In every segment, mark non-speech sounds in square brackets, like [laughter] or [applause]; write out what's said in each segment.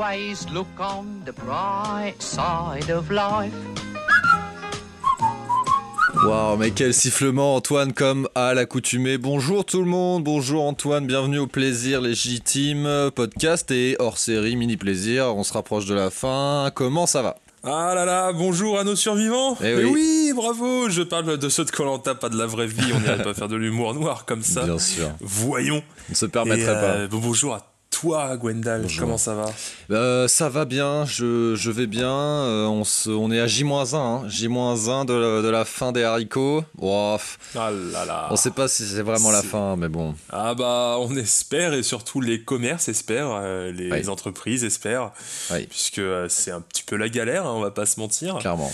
always look on the bright side of life. Waouh, mais quel sifflement Antoine comme à l'accoutumée. Bonjour tout le monde, bonjour Antoine, bienvenue au plaisir légitime podcast et hors série mini plaisir. On se rapproche de la fin. Comment ça va? Ah là là, bonjour à nos survivants. Eh Mais oui. oui, bravo. Je parle de ceux de Colanta, pas de la vraie vie. On n'irait pas faire de l'humour noir comme ça. Bien sûr, Voyons. on ne se Et, permettrait euh, bon, bonjour à toi, Gwendal. Bonjour. Comment ça va pas. Euh, ça va bien, je, je vais bien. euh, on, se- on est à J-1, hein, J-1 de, la- de la fin des haricots. Wow, Ah là là. on sait pas si c'est vraiment la fin, mais bon. Ah bah, on espère et surtout les commerces espèrent, euh, les Oui. entreprises espèrent, Oui. puisque c'est un petit peu la galère, hein, on va pas se mentir. Clairement.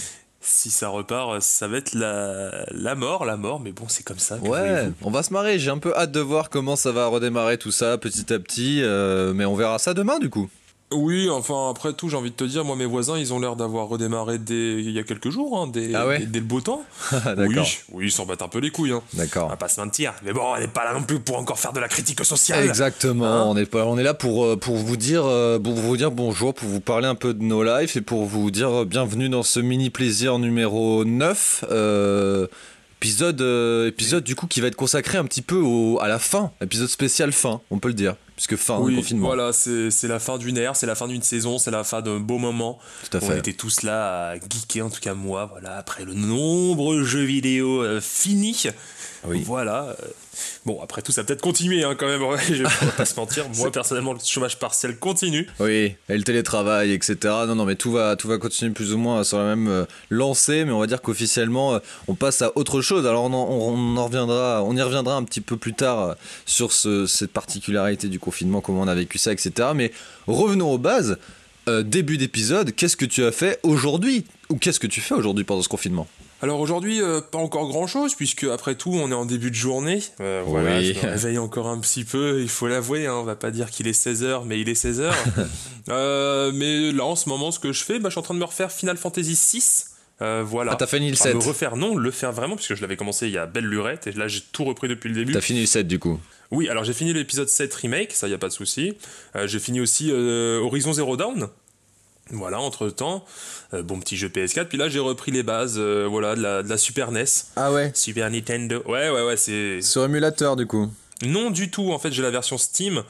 Si ça repart, ça va être la, la mort, la mort, mais bon, c'est comme ça. Ouais, on va se marrer. J'ai un peu hâte de voir comment ça va redémarrer tout ça petit à petit. euh, mais on verra ça demain du coup. Oui, enfin après tout, j'ai envie de te dire, moi mes voisins, ils ont l'air d'avoir redémarré dès il y a quelques jours, hein, dès, Ah ouais dès, dès le beau temps. [laughs] Oui, oui, ils s'en battent un peu les couilles. Hein. On D'accord. va pas se mentir. Mais bon, on n'est pas là non plus pour encore faire de la critique sociale. Exactement. Hein on est pas, on est là pour euh, pour vous dire euh, pour vous dire bonjour, pour vous parler un peu de nos lives et pour vous dire euh, bienvenue dans ce mini plaisir numéro 9 euh, épisode euh, épisode du coup qui va être consacré un petit peu au, à la fin, épisode spécial fin, on peut le dire, puisque fin Oui, confinement. voilà, c'est la fin d'une ère, c'est la fin d'une saison, c'est la fin d'un beau moment. Tout à On fait. était tous là à geeker, en tout cas moi, voilà, après le nombreux jeux vidéo euh, finis. Oui. Voilà. euh, Bon, après tout, ça peut-être continuer hein, quand même, ouais, [laughs] je vais pas [laughs] se mentir. Moi, personnellement, le chômage partiel continue. Oui, et le télétravail, etc. Non, non, mais tout va, tout va continuer plus ou moins sur la même euh, lancée, mais on va dire qu'officiellement, euh, on passe à autre chose. Alors, on, en, on en reviendra, on y reviendra un petit peu plus tard euh, sur ce- cette particularité du confinement, comment on a vécu ça, etc. Mais revenons aux bases. Euh, début d'épisode, qu'est-ce que tu as fait aujourd'hui? Ou qu'est-ce que tu fais aujourd'hui pendant ce confinement? Alors aujourd'hui, euh, pas encore grand-chose, puisque après tout, on est en début de journée. Euh, voilà, Oui. je me [laughs] réveille encore un petit peu, il faut l'avouer, hein, on va pas dire qu'il est 16h, mais il est 16h. [laughs] Euh, mais là, en ce moment, ce que je fais, bah, je suis en train de me refaire Final Fantasy VI. Euh, voilà. Ah, t'as fini le Enfin, 7 me refaire, non, le faire vraiment, puisque je l'avais commencé il y a belle lurette, et là j'ai tout repris depuis le début. T'as fini le 7 du coup Oui, alors j'ai fini l'épisode 7 remake, ça y a pas de souci. Euh, j'ai fini aussi euh, Horizon Zero Dawn. Voilà, entre temps, bon petit jeu PS4. Puis là, j'ai repris les bases, euh, voilà, de la, de la Super NES, Ah ouais Super Nintendo. Ouais, ouais, ouais, c'est Sur émulateur du coup non du tout. En fait, j'ai la version Steam,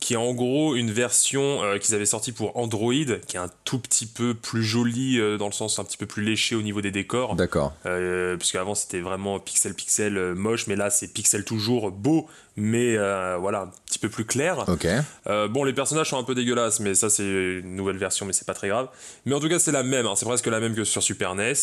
qui est en gros une version euh, qu'ils avaient sortie pour Android, qui est un tout petit peu plus jolie euh, dans le sens un petit peu plus léché au niveau des décors. D'accord. Euh, puisque avant c'était vraiment pixel pixel euh, moche, mais là c'est pixel toujours beau, mais euh, voilà un petit peu plus clair. Ok. Bon, les personnages sont un peu dégueulasses, mais ça c'est une nouvelle version, mais c'est pas très grave. Mais en tout cas c'est la même, hein, c'est presque la même que sur Super NES.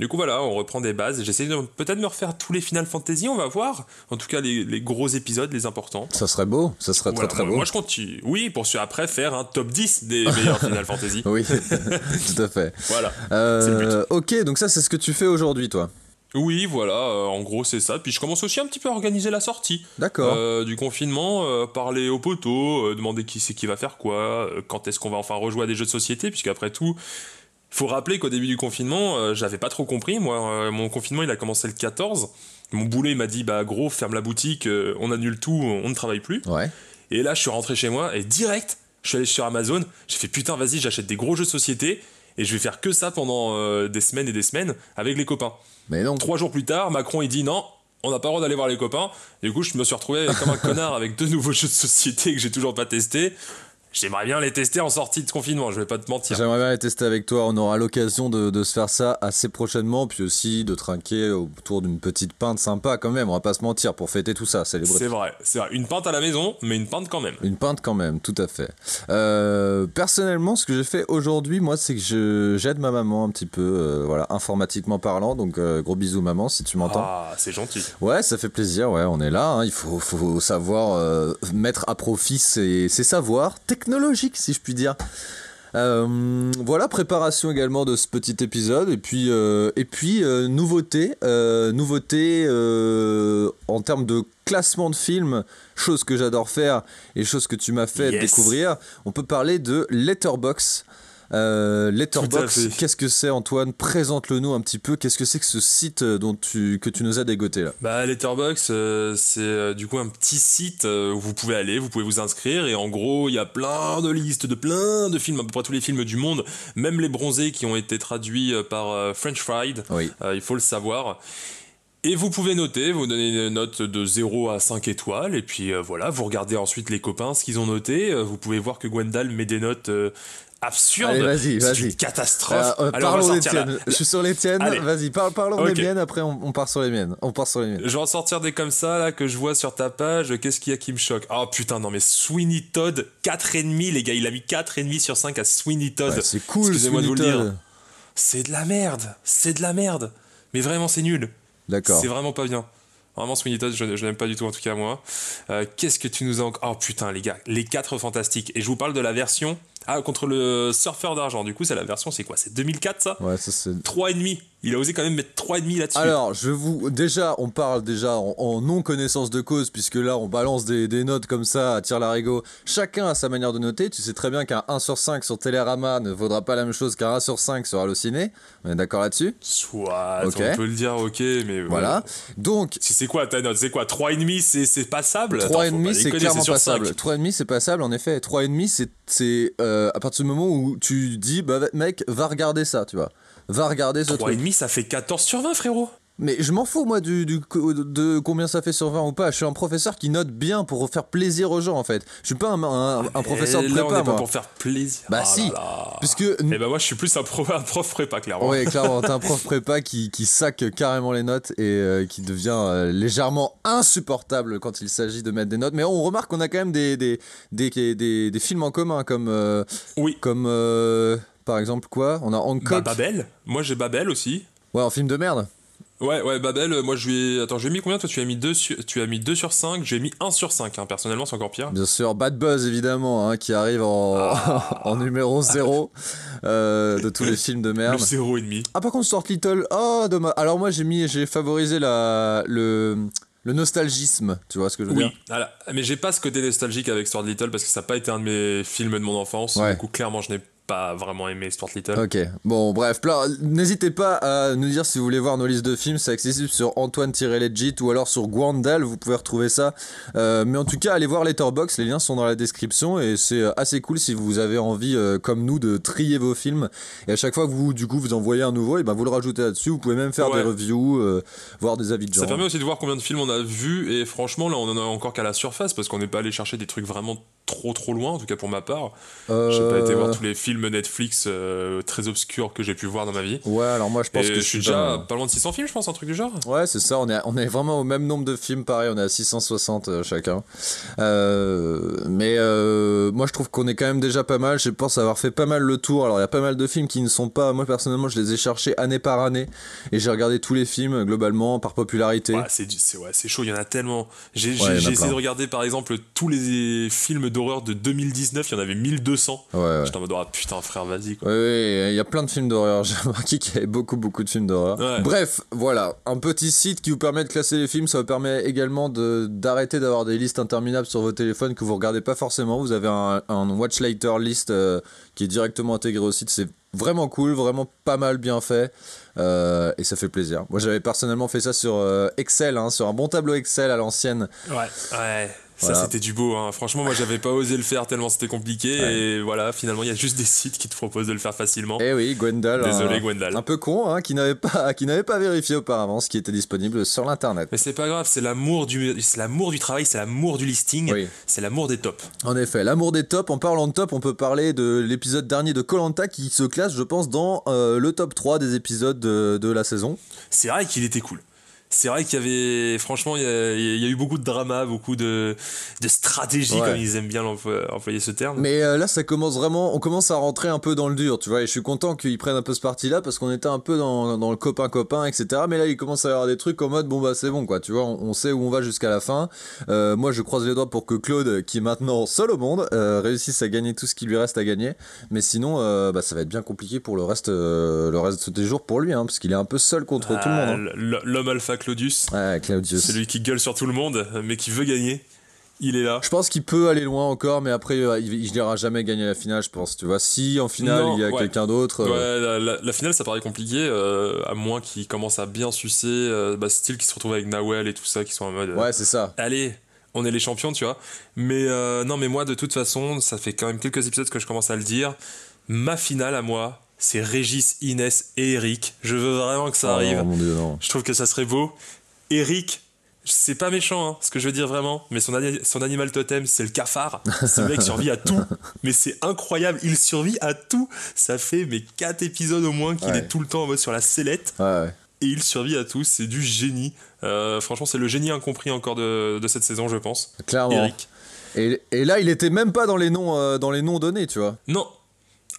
Du coup voilà, on reprend des bases. J'essaie de peut-être me refaire tous les Final Fantasy, on va voir. En tout cas les, les gros épisodes, les importants. Ça serait beau, ça serait Voilà, très très moi, beau. moi, je continue. Oui, pour après faire un top 10 des meilleurs Final Fantasy. [laughs] Oui, [laughs] tout à fait. Voilà. Euh, ok, donc ça c'est ce que tu fais aujourd'hui toi Oui, voilà, euh, en gros c'est ça. Puis je commence aussi un petit peu à organiser la sortie. D'accord. Euh, du confinement, euh, parler aux poteaux, demander qui c'est qui va faire quoi, quand est-ce qu'on va enfin rejouer à des jeux de société, puisque après tout, faut rappeler qu'au début du confinement, euh, j'avais pas trop compris. Moi, euh, mon confinement il a commencé le 14. Mon boulet m'a dit bah gros, ferme la boutique, euh, on annule tout, on ne travaille plus. Ouais. Et là, je suis rentré chez moi et direct, je suis allé sur Amazon, j'ai fait putain, vas-y, j'achète des gros jeux de société et je vais faire que ça pendant euh, des semaines et des semaines avec les copains. Mais non. Trois jours plus tard, Macron il dit non, on n'a pas le droit d'aller voir les copains. Du coup, je me suis retrouvé comme un [laughs] connard avec deux nouveaux jeux de société que j'ai toujours pas testés. J'aimerais bien les tester en sortie de confinement, je vais pas te mentir. J'aimerais bien les tester avec toi. On aura l'occasion de, de se faire ça assez prochainement, puis aussi de trinquer autour d'une petite pinte sympa quand même. On va pas se mentir pour fêter tout ça, célébrer. C'est vrai, c'est vrai. Une pinte à la maison, mais une pinte quand même. Une pinte quand même, tout à fait. Euh, personnellement, ce que j'ai fait aujourd'hui, moi, c'est que j'aide ma maman un petit peu, euh, voilà, informatiquement parlant. Donc, euh, gros bisous maman, si tu m'entends. Ah, c'est gentil. Ouais, ça fait plaisir, ouais, on est là. hein. Il faut, faut savoir mettre à profit ses, ses savoirs technologiques, si je puis dire. Euh, voilà, préparation également de ce petit épisode. Et puis, euh, et puis euh, nouveauté, nouveauté en termes de classement de films, chose que j'adore faire et chose que tu m'as fait Yes. découvrir. On peut parler de Letterbox. Euh, fait. qu'est-ce que c'est Antoine? Présente-le nous un petit peu. Qu'est-ce que c'est que ce site euh, dont tu, que tu nous as dégoté là? Bah, Letterboxd, euh, c'est euh, du coup un petit site où vous pouvez aller, vous pouvez vous inscrire et en gros, il y a plein de listes de plein de films, à peu près tous les films du monde, même les bronzés qui ont été traduits par French Fried, Oui. il faut le savoir. Et vous pouvez noter, vous donnez une note de 0 à 5 étoiles, et puis euh, voilà, vous regardez ensuite les copains, ce qu'ils ont noté. Euh, vous pouvez voir que Gwendal met des notes euh, vas-y, C'est une catastrophe. Euh, euh, parlons des la- tiennes. Je suis sur les tiennes. Vas-y, parle, parlons des Ok. miennes. Après, on, on part sur les miennes. On part sur les miennes. Je vais en sortir des comme ça, là, que je vois sur ta page. Qu'est-ce qu'il y a qui me choque? Oh putain, non, mais Sweeney Todd, 4,5, les gars. Il a mis 4,5 sur 5 à Sweeney Todd. Ouais, c'est cool, Excusez-moi de vous le Sweeney dire. C'est de la merde. C'est de la merde. Mais vraiment, c'est nul. D'accord. C'est vraiment pas bien. Vraiment, Sweeney Todd, je, je n'aime pas du tout, en tout cas, moi. Euh, Qu'est-ce que tu nous as encore Oh putain, les gars, les 4 fantastiques. Et je vous parle de la version. Ah, contre le surfeur d'argent. Du coup, c'est la version, c'est quoi? C'est 2004, ça? Ouais, ça c'est. 3,5. Il a osé quand même mettre 3,5 là-dessus. Alors, je vous déjà, on parle déjà en, en non connaissance de cause puisque là, on balance des, des notes comme ça à tir larigot. Chacun a sa manière de noter. Tu sais très bien qu'un 1 sur 5 sur Télérama ne vaudra pas la même chose qu'un 1 sur 5 sur Allociné. On est d'accord là-dessus Soit, Ok. on peut le dire, ok, mais Voilà. Donc, Si c'est quoi ta note C'est quoi 3,5 c'est c'est passable? Attends, faut 3,5 pas c'est clairement passable. 5. 3,5 c'est passable en effet. 3,5 c'est c'est euh, à partir du moment où tu dis bah mec va regarder ça, tu vois. Va regarder ce truc. 3,5 ça fait 14 sur 20 frérot Mais je m'en fous moi du, du de combien ça fait sur 20 ou pas. Je suis un professeur qui note bien pour faire plaisir aux gens en fait. Je suis pas un, un- un professeur de là on prépa est pas moi. pour faire plaisir Bah Oh si. là là. Puisque Et bah moi je suis plus un, pro- un prof prépa clairement Ouais, clairement, [laughs] t'as un prof prépa qui, qui sac carrément les notes et euh, qui devient euh, légèrement insupportable quand il s'agit de mettre des notes. Mais on remarque qu'on a quand même des, des, des, des, des films en commun, comme, euh, Oui comme par exemple quoi? On a bah, Hancock. Babel moi j'ai Babel aussi ouais, en film de merde. Ouais, ouais, Babel, euh, moi je lui ai. Attends, je lui ai mis combien Toi, tu as mis 2 sur, tu as mis 2 sur 5, j'ai mis 1 sur 5. Hein. Personnellement, c'est encore pire. Bien sûr, Bad Buzz évidemment, hein, qui arrive en, Ah. [laughs] en numéro 0 de tous les films de merde. 0,5. Ah par contre Stuart Little, oh dommage. Alors moi j'ai mis, j'ai favorisé la, le, le nostalgisme, tu vois ce que je veux Oui, dire? Mais j'ai pas ce côté nostalgique avec Stuart Little parce que ça n'a pas été un de mes films de mon enfance. Ouais. Du coup, clairement, je n'ai pas vraiment aimé Stuart Little. Ok, bon bref, n'hésitez pas à nous dire si vous voulez voir nos listes de films, c'est accessible sur Antoine-Legit ou alors sur Gwandal, vous pouvez retrouver ça. Euh, mais en tout cas, allez voir Letterboxd, les liens sont dans la description et c'est euh, assez cool si vous avez envie, euh, comme nous, de trier vos films. Et à chaque fois que vous, du coup, vous envoyez un nouveau, et ben vous le rajoutez là-dessus, vous pouvez même faire Ouais. des reviews, euh, voir des avis de gens. Ça permet aussi de voir combien de films on a vu et franchement là on en a encore qu'à la surface parce qu'on n'est pas allé chercher des trucs vraiment trop trop loin en tout cas pour ma part. Euh, J'ai pas été voir tous les films Netflix euh, très obscurs que j'ai pu voir dans ma vie. Ouais, alors moi je pense et que je suis déjà pas- pas loin de 600 films je pense un truc du genre. Ouais, c'est ça, on est, on est vraiment au même nombre de films, pareil, on est à 660 euh, chacun. Euh, mais moi je trouve qu'on est quand même déjà pas mal, je pense avoir fait pas mal le tour. Alors il y a pas mal de films qui ne sont pas, moi personnellement je les ai cherchés année par année et j'ai regardé tous les films globalement par popularité. Ouais, c'est ouais, chaud, il y en a tellement. J'ai Ouais, essayé plein. de regarder par exemple tous les films d'horreur de 2019, il y en avait 1200. Ouais, ouais. J'étais en mode ah putain frère vas-y quoi. Ouais, il y a plein de films d'horreur. [laughs] J'ai remarqué qu'il y avait beaucoup, beaucoup de films d'horreur. Ouais. Bref, voilà, un petit site qui vous permet de classer les films. Ça vous permet également de d'arrêter d'avoir des listes interminables sur vos téléphones que vous regardez pas forcément. Vous avez un, un Watch Later list euh, qui est directement intégré au site. C'est vraiment cool, vraiment pas mal bien fait. Euh, et ça fait plaisir. Moi, j'avais personnellement fait ça sur euh, Excel, hein, sur un bon tableau Excel à l'ancienne. Ouais. Ouais. Ça c'était du beau, hein. franchement moi j'avais pas osé le faire tellement c'était compliqué et voilà finalement il y a juste des sites qui te proposent de le faire facilement. Eh oui, Gwendal. Désolé, un, Gwendal. Un peu con, hein, qui n'avait pas, qui n'avait pas vérifié auparavant ce qui était disponible sur l'internet. Mais c'est pas grave, c'est l'amour du, c'est l'amour du travail, c'est l'amour du listing, Oui. c'est l'amour des tops. En effet, l'amour des tops. En parlant de top, on peut parler de l'épisode dernier de Colanta qui se classe, je pense, dans euh, le top 3 des épisodes de, de la saison. C'est vrai qu'il était cool. C'est vrai qu'il y avait, franchement, il y, a, il y a eu beaucoup de drama, beaucoup de, de stratégie, Ouais. comme ils aiment bien employer ce terme. Mais euh, là, ça commence vraiment, on commence à rentrer un peu dans le dur, tu vois. Et je suis content qu'ils prennent un peu ce parti-là parce qu'on était un peu dans, dans le copain-copain, etc. Mais là, il commence à y avoir des trucs en mode, bon, bah, c'est bon, quoi. Tu vois, on, on sait où on va jusqu'à la fin. Euh, moi, je croise les doigts pour que Claude, qui est maintenant seul au monde, euh, réussisse à gagner tout ce qui lui reste à gagner. Mais sinon, bah, ça va être bien compliqué pour le reste, le reste des jours pour lui, hein, parce qu'il est un peu seul contre tout le monde. hein. l- L'homme alpha Claudius, Ouais, Claudius. celui qui gueule sur tout le monde, mais qui veut gagner. il est là. Je pense qu'il peut aller loin encore, mais après, euh, il, n'ira jamais gagner la finale, je pense. Tu vois, si en finale Non, il y a ouais. quelqu'un d'autre. euh, Ouais, la, la- la finale, ça paraît compliqué, euh, à moins qu'il commence à bien sucer, euh, bah, style qui se retrouve avec Nawel et tout ça, qui sont en mode. ouais, c'est ça. allez, on est les champions, tu vois. Mais non, mais moi, de toute façon, ça fait quand même quelques épisodes que je commence à le dire. Ma finale à moi, c'est Régis, Inès et Eric. Je veux vraiment que ça Oh, arrive. dieu. Je trouve que ça serait beau. Eric, c'est pas méchant, hein, ce que je veux dire vraiment, mais son, ani- son animal totem, c'est le cafard. Ce [laughs] mec survit à tout, mais c'est incroyable. Il survit à tout. Ça fait mais 4 épisodes au moins qu'il Ouais. est tout le temps en mode sur la sellette Ouais, ouais. et il survit à tout. C'est du génie. Euh, franchement, c'est le génie incompris encore de, de cette saison, je pense. Clairement. Eric. Et, et là, il était même pas dans les noms, euh, dans les noms donnés, tu vois. Non.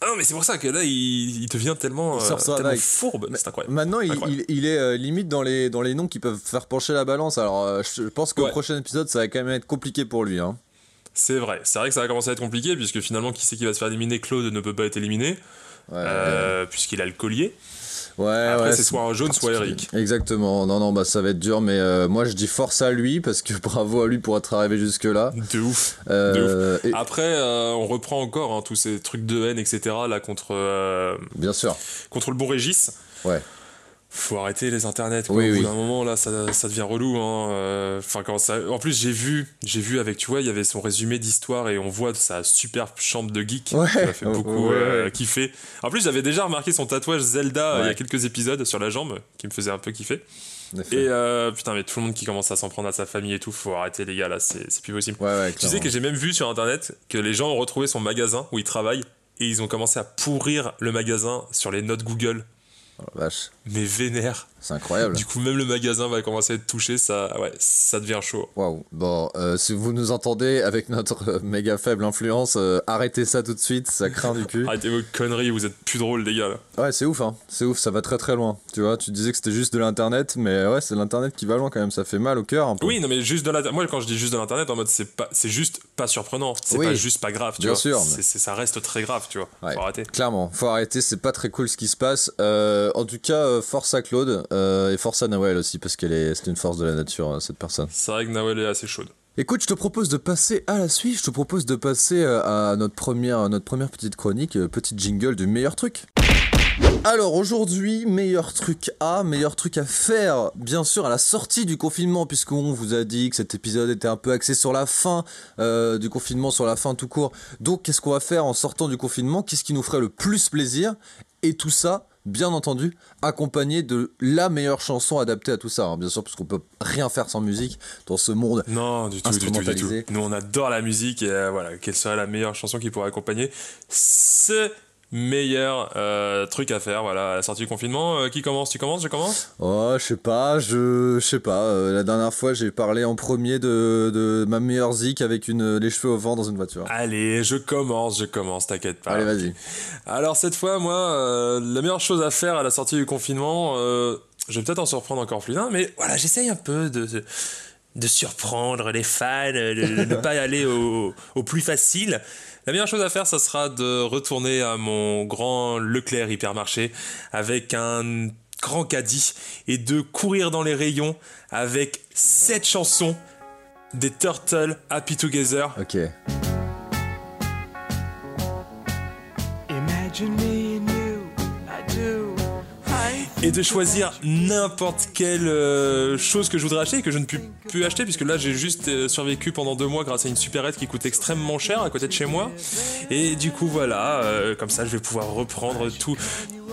Ah non, mais c'est pour ça que là, il, il devient tellement, Il sort euh, tellement fourbe. C'est incroyable. Maintenant, il, Incroyable. il- il est euh, limite dans les, dans les noms qui peuvent faire pencher la balance. Alors, euh, je pense qu'au Ouais. prochain épisode, ça va quand même être compliqué pour lui. Hein. C'est vrai. C'est vrai que ça va commencer à être compliqué, puisque finalement, qui c'est qui va se faire éliminer? Claude ne peut pas être éliminé, Ouais, puisqu'il a le collier. Ouais, Après, ouais, c'est soit un jaune, soit Eric. Exactement. Non, non, bah ça va être dur, mais euh, moi je dis force à lui parce que [laughs] bravo à lui pour être arrivé jusque là. De ouf. Euh, et- Après, euh, on reprend encore hein, tous ces trucs de haine, etc. là contre bien sûr. contre le bon Régis. Ouais. Faut arrêter les internets. Quoi. Oui, Au bout oui. d'un moment là, ça, ça devient relou. hein. Euh, Enfin, quand ça. En plus, j'ai vu, j'ai vu avec, tu vois, il y avait son résumé d'histoire et on voit sa superbe chambre de geek. Ouais. Ça m'a fait beaucoup Ouais, euh, kiffer. En plus, j'avais déjà remarqué son tatouage Zelda euh, il y a quelques épisodes sur la jambe qui me faisait un peu kiffer. Et euh, putain, mais tout le monde qui commence à s'en prendre à sa famille et tout, faut arrêter les gars là, c'est plus possible. Tu sais que j'ai même vu sur internet que les gens ont retrouvé son magasin où il travaille et ils ont commencé à pourrir le magasin sur les notes Google. Oh, la vache, Mais vénère. c'est incroyable. Du coup, même le magasin va commencer à être touché, ça, ouais, ça devient chaud. Waouh. Bon, euh, si vous nous entendez avec notre euh, méga faible influence, euh, arrêtez ça tout de suite, ça craint du cul. [laughs] Arrêtez vos conneries, vous êtes plus drôles, les gars. Là. Ouais, c'est ouf, hein. C'est ouf, ça va très très loin. Tu vois, tu disais que c'était juste de l'internet, mais ouais, c'est l'internet qui va loin quand même, ça fait mal au cœur un peu. Oui, non, mais juste de la. Moi, quand je dis juste de l'internet, en mode, c'est pas, c'est juste pas surprenant. C'est Oui. pas juste pas grave, tu Bien vois. sûr, mais- c'est- ça reste très grave, tu vois. Ouais. Faut arrêter. Clairement, faut arrêter, c'est pas très cool ce qui se passe. Euh, en tout cas, euh, force à Claude euh, et force à Nawel aussi, parce qu'elle est, c'est une force de la nature, euh, cette personne. C'est vrai que Nawel est assez chaude. Écoute, je te propose de passer à la suite, je te propose de passer euh, à notre première, notre première petite chronique, euh, petite jingle du meilleur truc. Alors aujourd'hui, meilleur truc à, meilleur truc à faire, bien sûr à la sortie du confinement, puisqu'on vous a dit que cet épisode était un peu axé sur la fin euh, du confinement, sur la fin tout court. Donc qu'est-ce qu'on va faire en sortant du confinement? Qu'est-ce qui nous ferait le plus plaisir? Et tout ça, bien entendu, accompagné de la meilleure chanson adaptée à tout ça. hein. Bien sûr, parce qu'on peut rien faire sans musique dans ce monde Non, du tout, du tout, du tout. Instrumentalisé. Nous, on adore la musique et euh, voilà, quelle serait la meilleure chanson qui pourrait accompagner ce meilleur euh, truc à faire, voilà, à la sortie du confinement. Euh, qui commence? Tu commences? Je commence? Oh, je sais pas, je, sais pas. euh, la dernière fois, j'ai parlé en premier de, de ma meilleure zik avec une, les cheveux au vent dans une voiture. Allez, je commence, je commence, t'inquiète pas. Allez, vas-y. Alors cette fois, moi, la meilleure chose à faire à la sortie du confinement, je vais peut-être en surprendre encore plus d'un, mais voilà, j'essaye un peu de, de, de surprendre les fans, de, ne [laughs] pas aller au, au plus facile. La meilleure chose à faire, ça sera de retourner à mon grand Leclerc hypermarché avec un grand caddie et de courir dans les rayons avec cette chanson des Turtles Happy Together. Ok. Et de choisir n'importe quelle euh, chose que je voudrais acheter et que je ne puis plus acheter puisque là j'ai juste euh, survécu pendant deux mois grâce à une supérette qui coûte extrêmement cher à côté de chez moi. Et du coup voilà euh, comme ça je vais pouvoir reprendre tout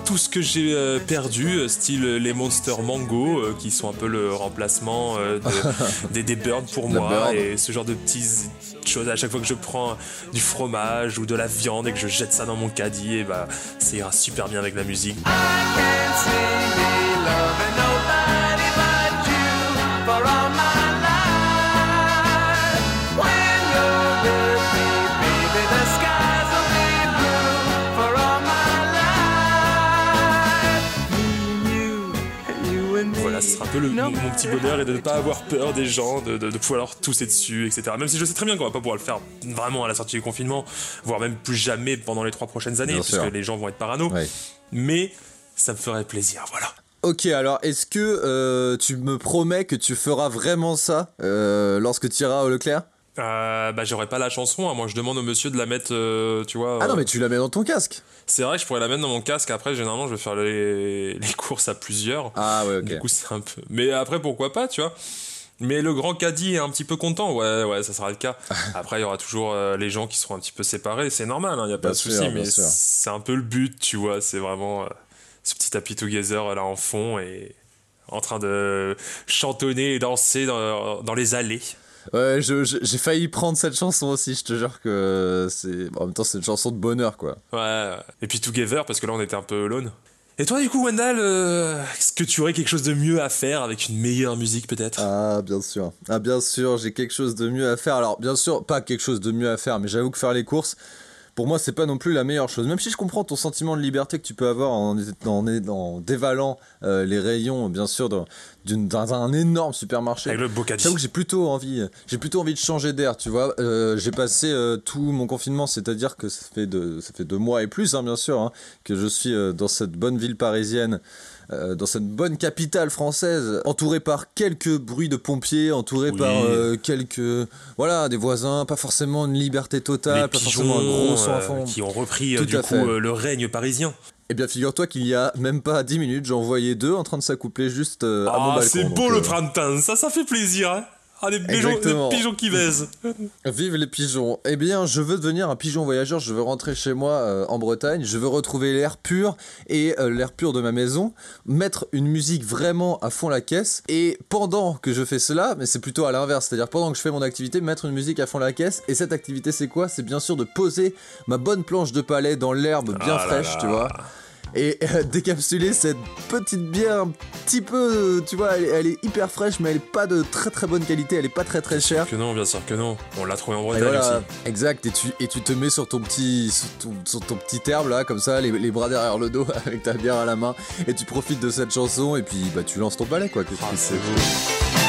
tout ce que j'ai euh, perdu style les Monster Mango euh, qui sont un peu le remplacement euh, de- [laughs] des, des Birds pour moi Bird. et ce genre de petites choses. À chaque fois que je prends du fromage ou de la viande et que je jette ça dans mon caddie et bah ça ira super bien avec la musique. Can't see me loving nobody but you for all my life. When you're with me, baby, the skies will be blue for all my life. Me and you, you and me. Voilà, ce sera un peu le, mon, mon petit bonheur et de ne pas avoir peur des gens, de, de, de pouvoir leur tousser dessus, etc. Même si je sais très bien qu'on va pas pouvoir le faire vraiment à la sortie du confinement, voire même plus jamais pendant les trois prochaines années, Bien puisque sûr. les gens vont être parano. Ouais. Mais ça me ferait plaisir, voilà. Ok, alors est-ce que euh, tu me promets que tu feras vraiment ça euh, lorsque tu iras au Leclerc? Euh, bah j'aurais pas la chanson, hein. moi je demande au monsieur de la mettre, euh, tu vois. Ah non, mais tu la mets dans ton casque. C'est vrai que je pourrais la mettre dans mon casque, après généralement je vais faire les, les courses à plusieurs. Ah ouais, ok. Du coup c'est un peu... Mais après pourquoi pas, tu vois. Mais le grand caddie est un petit peu content, ouais, ouais, ça sera le cas. [laughs] Après, il y aura toujours euh, les gens qui seront un petit peu séparés, c'est normal, il n'y a pas Bien de souci, mais c'est un peu le but, tu vois, c'est vraiment euh, ce petit happy together là en fond et en train de chantonner et danser dans, dans les allées. Ouais, j'ai failli prendre cette chanson aussi, je te jure que c'est. En même temps, c'est une chanson de bonheur, quoi. Ouais, et puis together parce que là on était un peu alone. Et toi, du coup, Wendell, euh, est-ce que tu aurais quelque chose de mieux à faire avec une meilleure musique peut-être? Ah, bien sûr. Ah, bien sûr, j'ai quelque chose de mieux à faire. Alors, bien sûr, pas quelque chose de mieux à faire, mais j'avoue que faire les courses, pour moi, c'est pas non plus la meilleure chose. Même si je comprends ton sentiment de liberté que tu peux avoir en, en, en dévalant euh, les rayons, bien sûr, dans, d'une- dans un énorme supermarché. Avec le. J'avoue que j'ai plutôt envie, j'ai plutôt envie de changer d'air, tu vois. Euh, j'ai passé euh, tout mon confinement, c'est-à-dire que ça fait deux, ça fait deux mois et plus, hein, bien sûr, hein, que je suis dans cette bonne ville parisienne, euh, dans cette bonne capitale française, entouré par quelques bruits de pompiers, entouré Oui. par euh, quelques, voilà, des voisins, pas forcément une liberté totale, Les pas forcément un pigeons gros son à euh, fond. qui ont repris Tout du coup le règne parisien. Eh bien, figure-toi qu'il y a même pas 10 minutes, j'en voyais deux en train de s'accoupler juste à mon Ah, balcon. c'est donc, beau le printemps, ça, ça fait plaisir. Hein ah, des pigeons, des pigeons qui baisent. Vive les pigeons. Eh bien, je veux devenir un pigeon voyageur, je veux rentrer chez moi euh, en Bretagne, je veux retrouver l'air pur et euh, l'air pur de ma maison, mettre une musique vraiment à fond la caisse et pendant que je fais cela, mais c'est plutôt à l'inverse, c'est-à-dire pendant que je fais mon activité, mettre une musique à fond la caisse et cette activité c'est quoi? C'est bien sûr de poser ma bonne planche de palais dans l'herbe bien Ah là fraîche, là. tu vois. Et euh, décapsuler cette petite bière un petit peu, tu vois, elle, est- elle est hyper fraîche, mais elle est pas de très très bonne qualité, elle est pas très très chère. Que non, bien sûr que non. On l'a trouvé en Et Bretagne voilà, aussi. exact. Et tu, et tu te mets sur ton petit, sur ton, sur ton petit herbe là, comme ça, les, les bras derrière le dos, [laughs] avec ta bière à la main, et tu profites de cette chanson, et puis bah tu lances ton balai quoi. Qu'est-ce Ah, c'est beau.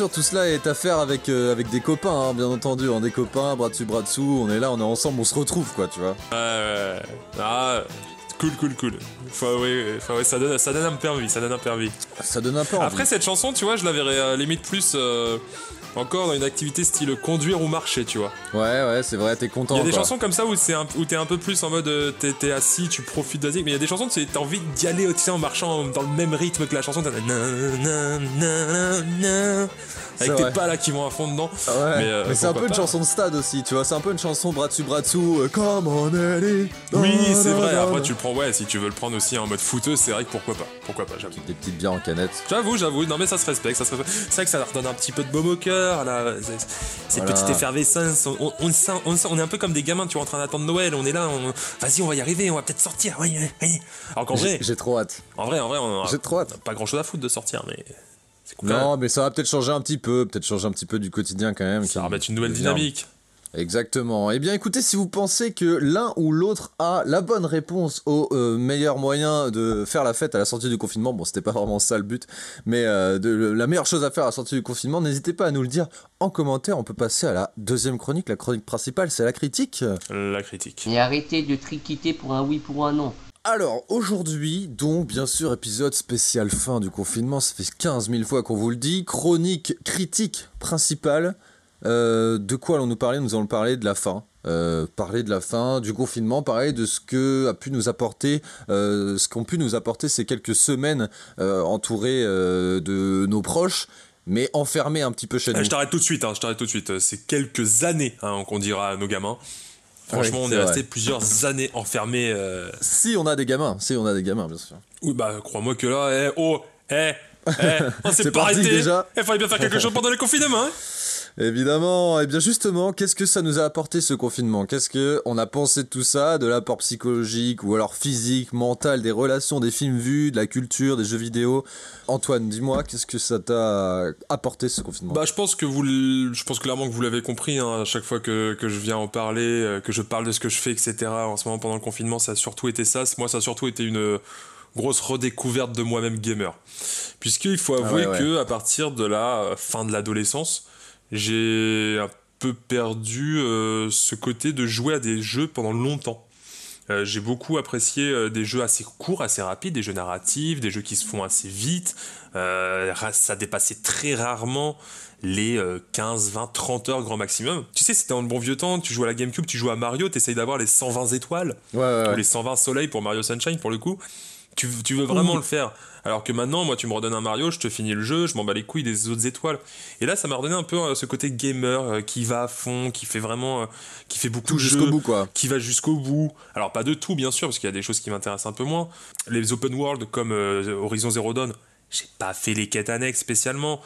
Sûr, tout cela est à faire avec, euh, avec des copains, hein, bien entendu, hein, des copains, bras dessus, bras dessous. On est là, on est ensemble, on se retrouve quoi, tu vois. Ouais, ouais. Ah, cool, cool, cool. Enfin, ouais, ça donne, ça donne un envie, ça donne un envie. Ça donne un peu envie. Après, cette chanson, tu vois, je la verrais euh, limite plus euh, encore dans une activité style conduire ou marcher, tu vois. Ouais, ouais, c'est vrai, t'es content. Il y a des quoi. chansons comme ça où c'est où t'es un peu plus en mode euh, t'es assis, tu profites de la musique, mais il y a des chansons sais, t'as envie d'y aller tu sais, en marchant dans le même rythme que la chanson, t'as avec tes pas là qui vont à fond dedans. Ah Ouais, Mais, euh, mais c'est un peu une chanson de stade aussi, tu vois. C'est un peu une chanson bras dessus, bras dessous. euh, Come on, Ellie. Oui, c'est vrai. Après, tu le prends, ouais, si tu veux le prendre aussi en mode footeuse, c'est vrai que pourquoi pas. Pourquoi pas, j'avoue. Des petites bières en canette. J'avoue, j'avoue, non mais ça se respecte, ça se respecte. C'est vrai que ça leur donne un petit peu de baume au cœur, là, cette Voilà. petite effervescence. On, on, on sent- on sent- on est un peu comme des gamins, tu vois, en train d'attendre Noël, on est là, vas-y, on va y arriver, on va peut-être sortir, oui, oui, oui. Alors qu'en vrai, J'ai trop hâte. en vrai, en vrai, on J'ai trop hâte. pas grand chose à foutre de sortir, mais cool. Non, mais ça va peut-être changer un petit peu, peut-être changer un petit peu du quotidien quand même. ça va remettre une nouvelle dynamique. Exactement. Eh bien, écoutez, si vous pensez que l'un ou l'autre a la bonne réponse au euh, meilleur moyen de faire la fête à la sortie du confinement, bon, c'était pas vraiment ça le but, mais euh, de, la meilleure chose à faire à la sortie du confinement, n'hésitez pas à nous le dire en commentaire. On peut passer à la deuxième chronique. La chronique principale, c'est la critique. La critique. Et arrêtez de triquiter pour un oui pour un non. Alors aujourd'hui, donc bien sûr épisode spécial fin du confinement, ça fait 15 000 fois qu'on vous le dit, chronique critique principale. Euh, de quoi allons-nous parler? Nous allons parler de la fin. Euh, parler de la fin du confinement, parler de ce que a pu nous apporter, euh, ce qu'ont pu nous apporter ces quelques semaines entourés euh, de nos proches, mais enfermés un petit peu chez Eh, nous. je t'arrête tout de suite, hein, je t'arrête tout de suite. C'est quelques années hein, qu'on dira à nos gamins. Franchement, on est resté plusieurs années enfermés. euh, Si on a des gamins, si on a des gamins bien sûr. Oui, bah, crois-moi que là, eh, oh, eh, eh, [laughs] on s'est pas arrêté. déjà. Il fallait bien faire quelque chose pendant les confinements. Hein. Évidemment, et bien justement, qu'est-ce que ça nous a apporté ce confinement? Qu'est-ce que on a pensé de tout ça, de l'apport psychologique ou alors physique, mental, des relations, des films vus, de la culture, des jeux vidéo? Antoine, dis-moi, qu'est-ce que ça t'a apporté ce confinement? Bah, je pense que vous, je pense clairement que vous l'avez compris. Hein, à chaque fois que, que je viens en parler, euh, que je parle de ce que je fais, etc. En ce moment pendant le confinement, ça a surtout été ça. Moi, ça a surtout été une grosse redécouverte de moi-même gamer. Puisqu'il faut Ah avouer ouais, ouais. que à partir de la euh, fin de l'adolescence, j'ai un peu perdu euh, ce côté de jouer à des jeux pendant longtemps. Euh, j'ai beaucoup apprécié euh, des jeux assez courts, assez rapides, des jeux narratifs, des jeux qui se font assez vite. Ça dépassait très rarement les euh, 15, 20, 30 heures grand maximum. Tu sais, c'était dans le bon vieux temps, tu joues à la GameCube, tu joues à Mario, t'essayes d'avoir les 120 étoiles, Ouais, ouais, ou ouais. les 120 soleils pour Mario Sunshine pour le coup. Tu, tu veux vraiment le faire. Alors que maintenant, moi, tu me redonnes un Mario, je te finis le jeu, je m'en bats les couilles des autres étoiles. Et là, ça m'a redonné un peu euh, ce côté gamer euh, qui va à fond, qui fait vraiment, euh, qui fait beaucoup Tout de jusqu'au bout, quoi. qui va jusqu'au bout. Alors pas de tout bien sûr, parce qu'il y a des choses qui m'intéressent un peu moins. Les open world comme euh, Horizon Zero Dawn, j'ai pas fait les quêtes annexes spécialement.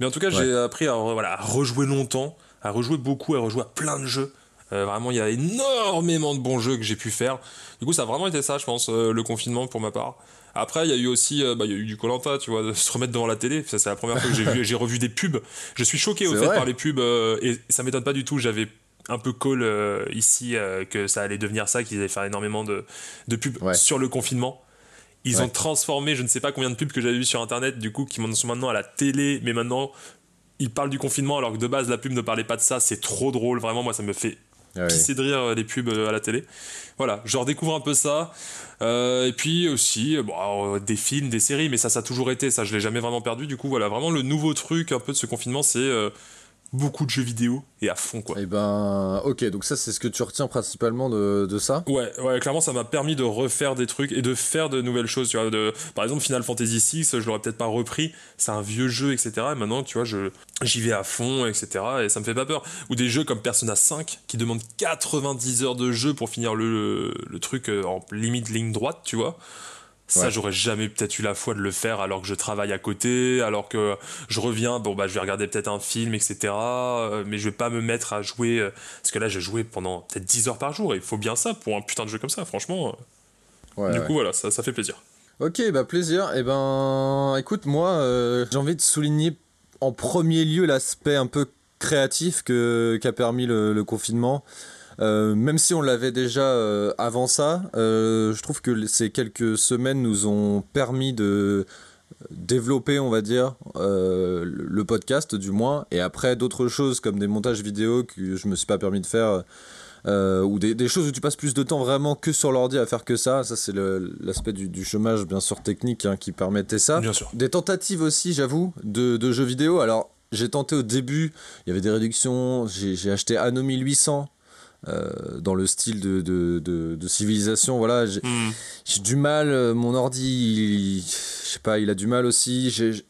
Mais en tout cas, j'ai appris à, voilà, à rejouer longtemps, à rejouer beaucoup, à rejouer à plein de jeux. Euh, vraiment, il y a énormément de bons jeux que j'ai pu faire. Du coup, ça a vraiment été ça, je pense, euh, le confinement pour ma part. Après, il y a eu aussi, euh, bah, il y a eu du Colanta, tu vois, de se remettre devant la télé. Ça, c'est la première fois que j'ai [laughs] vu, j'ai revu des pubs. Je suis choqué au fait vrai. par les pubs euh, et ça m'étonne pas du tout. J'avais un peu call euh, ici euh, que ça allait devenir ça, qu'ils allaient faire énormément de, de pubs Ouais. sur le confinement. Ils Ouais. ont transformé, je ne sais pas combien de pubs que j'avais vues sur internet, du coup, qui sont maintenant à la télé, mais maintenant ils parlent du confinement alors que de base la pub ne parlait pas de ça. C'est trop drôle, vraiment, moi ça me fait Ouais. pisser de rire euh, les pubs euh, à la télé. Voilà, je redécouvre un peu ça. Euh, et puis aussi, des films, des séries, mais ça, ça a toujours été, ça, je l'ai jamais vraiment perdu. Du coup, voilà, vraiment le nouveau truc un peu de ce confinement, c'est beaucoup de jeux vidéo et à fond, quoi. Et ben, ok, donc ça, c'est ce que tu retiens principalement de, de ça? Ouais, ouais, clairement, ça m'a permis de refaire des trucs et de faire de nouvelles choses. Tu vois, de, par exemple, Final Fantasy VI, je l'aurais peut-être pas repris. C'est un vieux jeu, etc. Et maintenant, tu vois, je, j'y vais à fond, etc. Et ça me fait pas peur. Ou des jeux comme Persona 5 qui demandent 90 heures de jeu pour finir le, le truc euh, en limite ligne droite, tu vois. Ça, Ouais. j'aurais jamais peut-être eu la foi de le faire alors que je travaille à côté, alors que je reviens, bon, bah, je vais regarder peut-être un film, etc. euh, Mais je vais pas me mettre à jouer. euh, Parce que là, j'ai joué pendant peut-être 10 heures par jour. Et il faut bien ça pour un putain de jeu comme ça, franchement. euh, Ouais, du ouais. coup, voilà, ça, ça fait plaisir. Ok, bah plaisir. Et ben, écoute, moi, euh, j'ai envie de souligner en premier lieu l'aspect un peu créatif que qu'a permis le, le confinement. Euh, même si on l'avait déjà euh, avant ça, euh, je trouve que ces quelques semaines nous ont permis de développer, on va dire, le podcast du moins, et après d'autres choses comme des montages vidéo que je me suis pas permis de faire, ou des, des choses où tu passes plus de temps vraiment que sur l'ordi à faire que ça. Ça c'est l'aspect du, du chômage bien sûr technique hein, qui permettait ça. Bien sûr. Des tentatives aussi, j'avoue, de, de jeux vidéo. Alors, j'ai tenté au début, il y avait des réductions. J'ai acheté Anno 1800 euh, dans le style de, de, de- de civilisation. Voilà, j'ai Hmm. du mal. euh, Mon ordi, il- je sais pas, il a du mal aussi. J'ai-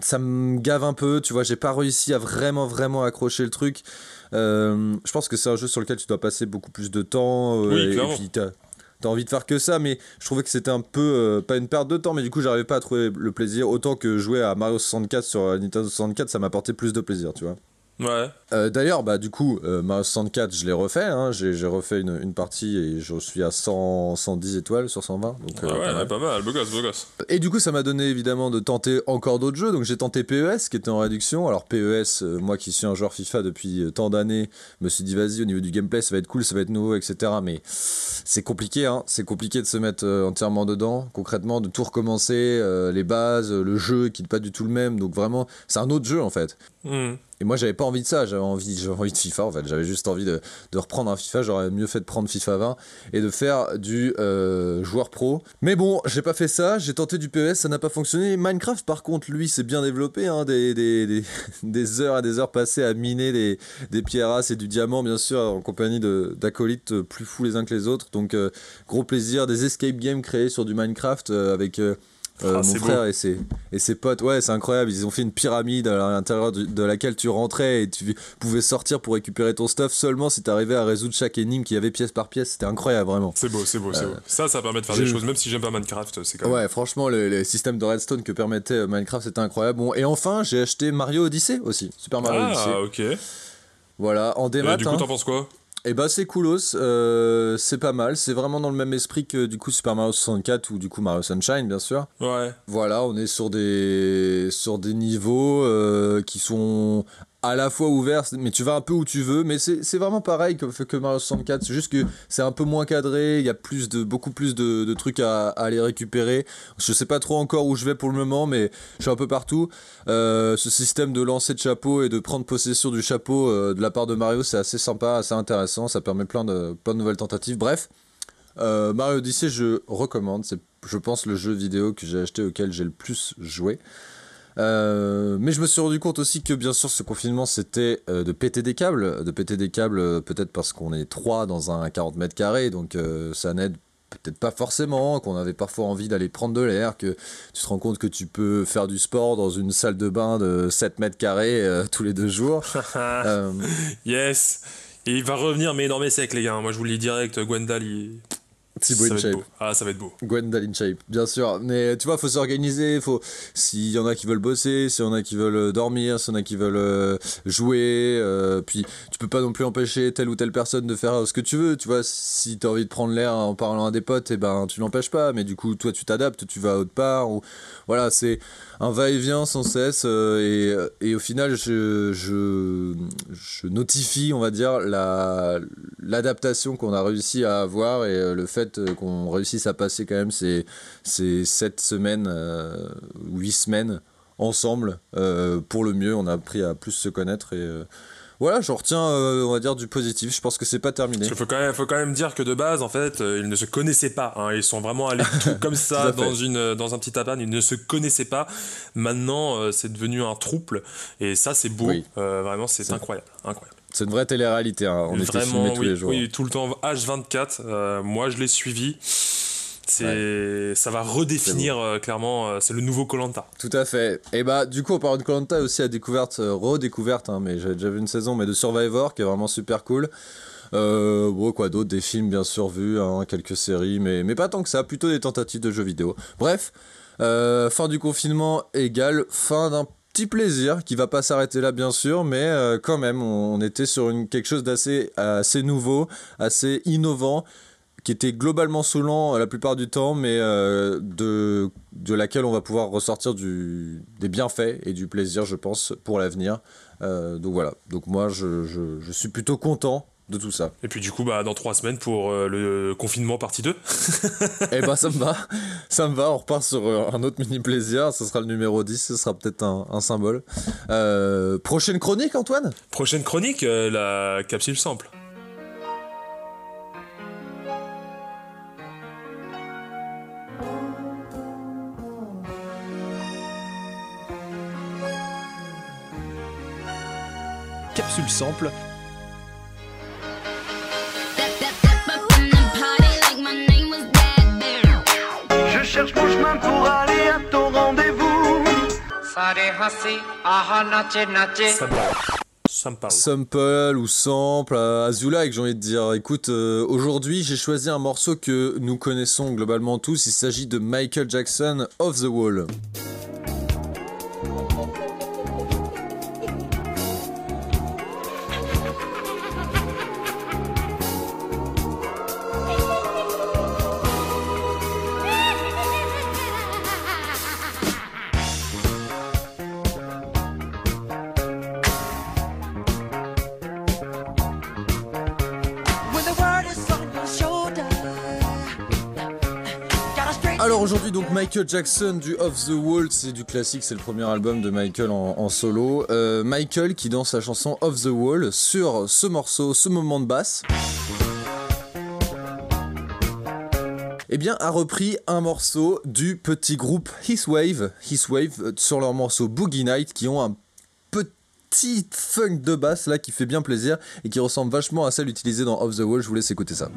ça me gave un peu, tu vois. J'ai pas réussi à vraiment, vraiment accrocher le truc. Euh, je pense que c'est un jeu sur lequel tu dois passer beaucoup plus de temps. Oui, et, et puis t'as envie de faire que ça, mais je trouvais que c'était un peu euh, pas une perte de temps, mais du coup j'arrivais pas à trouver le plaisir autant que jouer à Mario 64 sur Nintendo 64, ça m'apportait plus de plaisir, tu vois. Ouais. Euh, D'ailleurs, bah du coup, euh, Mario 64, je l'ai refait, hein, j'ai refait une, une partie et je suis à 100, 110 étoiles sur 120. Donc, Ah euh, ouais, pas ouais, mal. pas mal, beau gosse, beau gosse. Et du coup, ça m'a donné évidemment de tenter encore d'autres jeux. Donc j'ai tenté PES qui était en réduction. Alors PES, euh, moi qui suis un joueur FIFA depuis tant d'années, me suis dit vas-y au niveau du gameplay ça va être cool, ça va être nouveau, etc. Mais c'est compliqué, hein. c'est compliqué de se mettre entièrement dedans. Concrètement, de tout recommencer, les bases, le jeu qui n'est pas du tout le même. Donc vraiment, c'est un autre jeu en fait. Hmm. Et moi, j'avais pas envie de ça. J'avais envie, j'avais envie de FIFA. En fait, j'avais juste envie de, reprendre un FIFA. J'aurais mieux fait de prendre FIFA 20 et de faire du euh, joueur pro. Mais bon, j'ai pas fait ça. J'ai tenté du PES, ça n'a pas fonctionné. Minecraft, par contre, lui, c'est bien développé. Hein, [laughs] des, heures et des heures passées à miner des, des pierrasses et du diamant, bien sûr, en compagnie d'acolytes euh, plus fous les uns que les autres. Donc, euh, gros plaisir. Des escape games créés sur du Minecraft avec. Euh, euh, Ah, mon frère et ses, et ses potes, ouais, c'est incroyable. Ils ont fait une pyramide à l'intérieur de laquelle tu rentrais et tu pouvais sortir pour récupérer ton stuff seulement si t'arrivais à résoudre chaque énigme qu'il y avait pièce par pièce. C'était incroyable, vraiment. C'est beau, c'est beau, c'est Euh, beau. Ça, ça permet de faire des choses, même si j'aime pas Minecraft, c'est quand même. Ouais, franchement, le, le système de redstone que permettait euh, Minecraft, c'était incroyable. Bon, et enfin, j'ai acheté Mario Odyssey aussi, Super Mario Odyssey. Ah, ok. Et Voilà, en démat. du coup, hein. t'en penses quoi? Et bah c'est coolos, euh, c'est pas mal, c'est vraiment dans le même esprit que du coup Super Mario 64 ou du coup Mario Sunshine bien sûr. Ouais. Voilà, on est sur des sur des niveaux euh, qui sont à la fois ouvert, mais tu vas un peu où tu veux. Mais c'est vraiment pareil que, que Mario 64. C'est juste que c'est un peu moins cadré. Il y a plus de, beaucoup plus de, de trucs à, à aller récupérer. Je sais pas trop encore où je vais pour le moment, mais je suis un peu partout. Euh, ce système de lancer de chapeau et de prendre possession du chapeau euh, de la part de Mario, c'est assez sympa, assez intéressant. Ça permet plein de, plein de nouvelles tentatives. Bref. Euh, Mario Odyssey, je recommande. C'est, je pense, le jeu vidéo que j'ai acheté auquel j'ai le plus joué. Euh, mais je me suis rendu compte aussi que bien sûr ce confinement c'était euh, de péter des câbles, de péter des câbles euh, peut-être parce qu'on est trois dans un 40 mètres carrés, donc ça n'aide peut-être pas forcément, qu'on avait parfois envie d'aller prendre de l'air, que tu te rends compte que tu peux faire du sport dans une salle de bain de 7 mètres carrés tous les deux jours. [laughs] Yes. Et il va revenir, mais non, mais sec, les gars. Moi, je vous le dis direct, Gwendal, il. Thibaut beau. Ah, ça va être beau. Gwendal Shape, bien sûr. Mais tu vois, faut s'organiser. Faut s'il y en a qui veulent bosser, s'il y en a qui veulent euh, dormir, s'il y en a qui veulent euh, jouer. euh, puis tu peux pas non plus empêcher telle ou telle personne de faire ce que tu veux. Tu vois, si t'as envie de prendre l'air en parlant à des potes, et ben tu l'empêches pas. Mais du coup, toi, tu t'adaptes, tu vas autre part. Ou voilà, c'est un va-et-vient sans cesse. euh, et, et au final, je, je je notifie, on va dire, la l'adaptation qu'on a réussi à avoir et le fait euh, qu'on réussisse à passer quand même ces, ces 7 semaines, euh, 8 semaines ensemble euh, pour le mieux. On a appris à plus se connaître et voilà, j'en retiens, euh, on va dire, du positif. Je pense que c'est pas terminé. Parce qu'il faut quand, même, faut quand même dire que de base, en fait, euh, ils ne se connaissaient pas. hein. Ils sont vraiment allés tout [laughs] comme ça dans, une, dans un petit tapane. Ils ne se connaissaient pas. Maintenant, euh, c'est devenu un trouble. Et ça, c'est beau. Oui. Vraiment, c'est C'est- incroyable. incroyable. C'est une vraie télé-réalité. hein. On était Vraiment, filmés tous oui, les jours. oui, tout le temps H24. euh, moi, je l'ai suivi. C'est, ça va redéfinir euh, clairement. euh, c'est le nouveau Colanta. Tout à fait. Et bah, du coup, on parle de Colanta aussi à découverte, redécouverte, hein, mais j'avais déjà vu une saison, mais de Survivor, qui est vraiment super cool. Euh, bon, quoi d'autre? Des films, bien sûr, vus, hein, quelques séries, mais, mais pas tant que ça, plutôt des tentatives de jeux vidéo. Bref, euh, fin du confinement égale fin d'un petit plaisir qui va pas s'arrêter là, bien sûr, mais euh, quand même, on, était sur quelque chose d'assez assez nouveau, assez innovant qui était globalement saoulant euh, la plupart du temps, mais euh, de, laquelle on va pouvoir ressortir du, des bienfaits et du plaisir, je pense, pour l'avenir. Donc voilà, donc moi je suis plutôt content de tout ça. Et puis, du coup, bah, dans trois semaines pour euh, le confinement partie 2. [laughs] Et bah ça me va, ça me va, on repart sur euh, un autre mini plaisir, ce sera le numéro 10, ce sera peut-être un, un symbole. Euh, prochaine chronique Antoine? Prochaine chronique, euh, la capsule sample. Capsule sample. pour aller à ton rendez-vous. Sample. Sample ou sample, euh, Azula, que j'ai envie de dire. Écoute, euh, aujourd'hui j'ai choisi un morceau que nous connaissons globalement tous. Il s'agit de Michael Jackson, Of the Wall. Michael Jackson du Off the Wall, c'est du classique, c'est le premier album de Michael en, solo. Euh, Michael qui dans sa chanson Off the Wall sur ce morceau, ce moment de basse. Eh bien, a repris un morceau du petit groupe His Wave, Wave euh, sur leur morceau Boogie Night, qui ont un petit funk de basse là qui fait bien plaisir et qui ressemble vachement à celle utilisée dans Off the Wall. Je vous laisse écouter ça.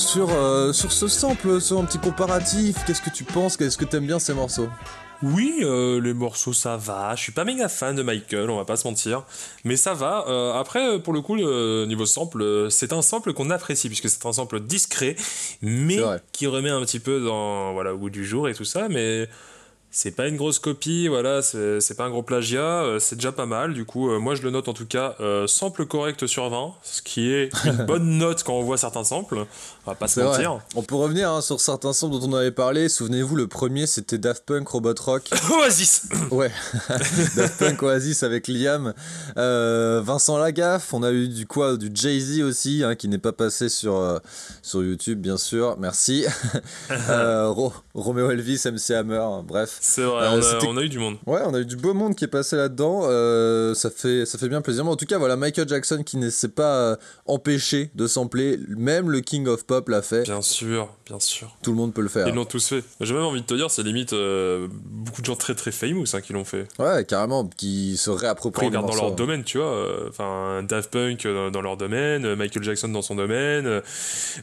Sur, euh, sur ce sample, sur un petit comparatif, qu'est-ce que tu penses? Est-ce que t'aimes bien ces morceaux? Oui, euh, les morceaux ça va. Je suis pas méga fan de Michael, on va pas se mentir, mais ça va. Euh, après, pour le coup, le niveau sample, c'est un sample qu'on apprécie puisque c'est un sample discret, mais qui remet un petit peu dans voilà au goût du jour et tout ça. Mais c'est pas une grosse copie, voilà, c'est pas un gros plagiat, euh, c'est déjà pas mal. Du coup, euh, moi je le note en tout cas euh, sample correct sur 20, ce qui est une [laughs] bonne note quand on voit certains samples. On va pas se vrai. mentir. On peut revenir hein, sur certains sons dont on avait parlé. Souvenez-vous, le premier c'était Daft Punk Robot Rock. [coughs] Oasis. [coughs] Ouais, [coughs] Daft Punk Oasis avec Liam. Vincent Lagaffe, on a eu du quoi Du Jay-Z aussi, hein, qui n'est pas passé sur, sur YouTube, bien sûr. Merci. [laughs] Ro- Romeo Elvis, MC Hammer, bref. C'est vrai, Euh, on, a, c'était- on a eu du monde. Ouais, on a eu du beau monde qui est passé là-dedans. euh, ça, fait, ça fait bien plaisir. Mais en tout cas, voilà, Michael Jackson qui ne s'est pas euh, empêché de sampler. Même le King of Pop l'a fait. Bien sûr, bien sûr. Tout le monde peut le faire. Ils l'ont tous fait. J'ai même envie de te dire, c'est limite beaucoup de gens très très famous hein, qui l'ont fait. Ouais, carrément, qui se réapproprient regarde dans leur domaine, tu vois. Enfin, Daft Punk dans, dans leur domaine, Michael Jackson dans son domaine,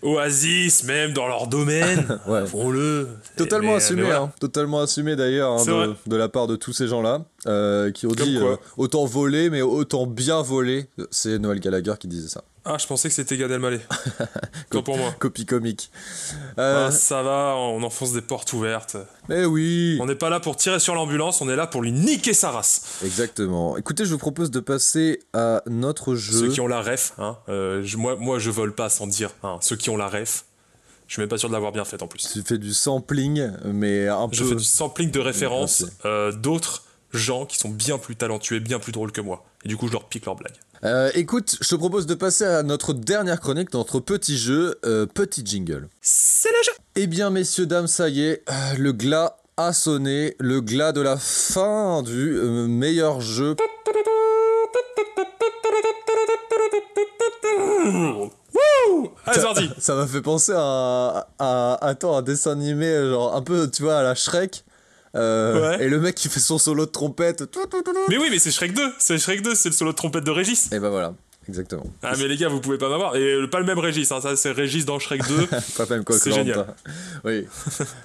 Oasis même dans leur domaine. [laughs] Ouais. Font-le. Totalement Mais- assumé, mais hein. totalement assumé d'ailleurs hein, de, de la part de tous ces gens-là euh, qui ont Comme dit euh, autant voler mais autant bien voler. C'est Noël Gallagher qui disait ça. Ah, je pensais que c'était Gad Elmaleh. [laughs] Tant pour moi. Copie comique. Euh, Ah, ça va, on enfonce des portes ouvertes. mais oui, On n'est pas là pour tirer sur l'ambulance, on est là pour lui niquer sa race. exactement. Écoutez, je vous propose de passer à notre jeu. Ceux qui ont la ref, hein, euh, je- moi, moi je vole pas sans dire. hein, ceux qui ont la ref, je suis même pas sûr de l'avoir bien faite en plus. Tu fais du sampling, mais un Je peu. fais du sampling de références Merci. euh, d'autres gens qui sont bien plus talentueux, bien plus drôles que moi. Et du coup, je leur pique leurs blagues. Euh, écoute, je te propose de passer à notre dernière chronique, notre petit jeu, euh, petit jingle. C'est le jeu Eh bien, messieurs, dames, ça y est, le glas a sonné, le glas de la fin du meilleur jeu. Allez, Ça m'a fait penser à, à, attends, un dessin animé, genre un peu, tu vois, à la Shrek. Euh, Ouais. Et le mec qui fait son solo de trompette. Mais oui, mais c'est Shrek 2 C'est Shrek 2, c'est le solo de trompette de Régis Et ben voilà, exactement. Ah, mais les gars, vous pouvez pas m'avoir. Et pas le même Régis, hein, ça c'est Régis dans Shrek 2. [laughs] Pas même quoi C'est génial. Oui.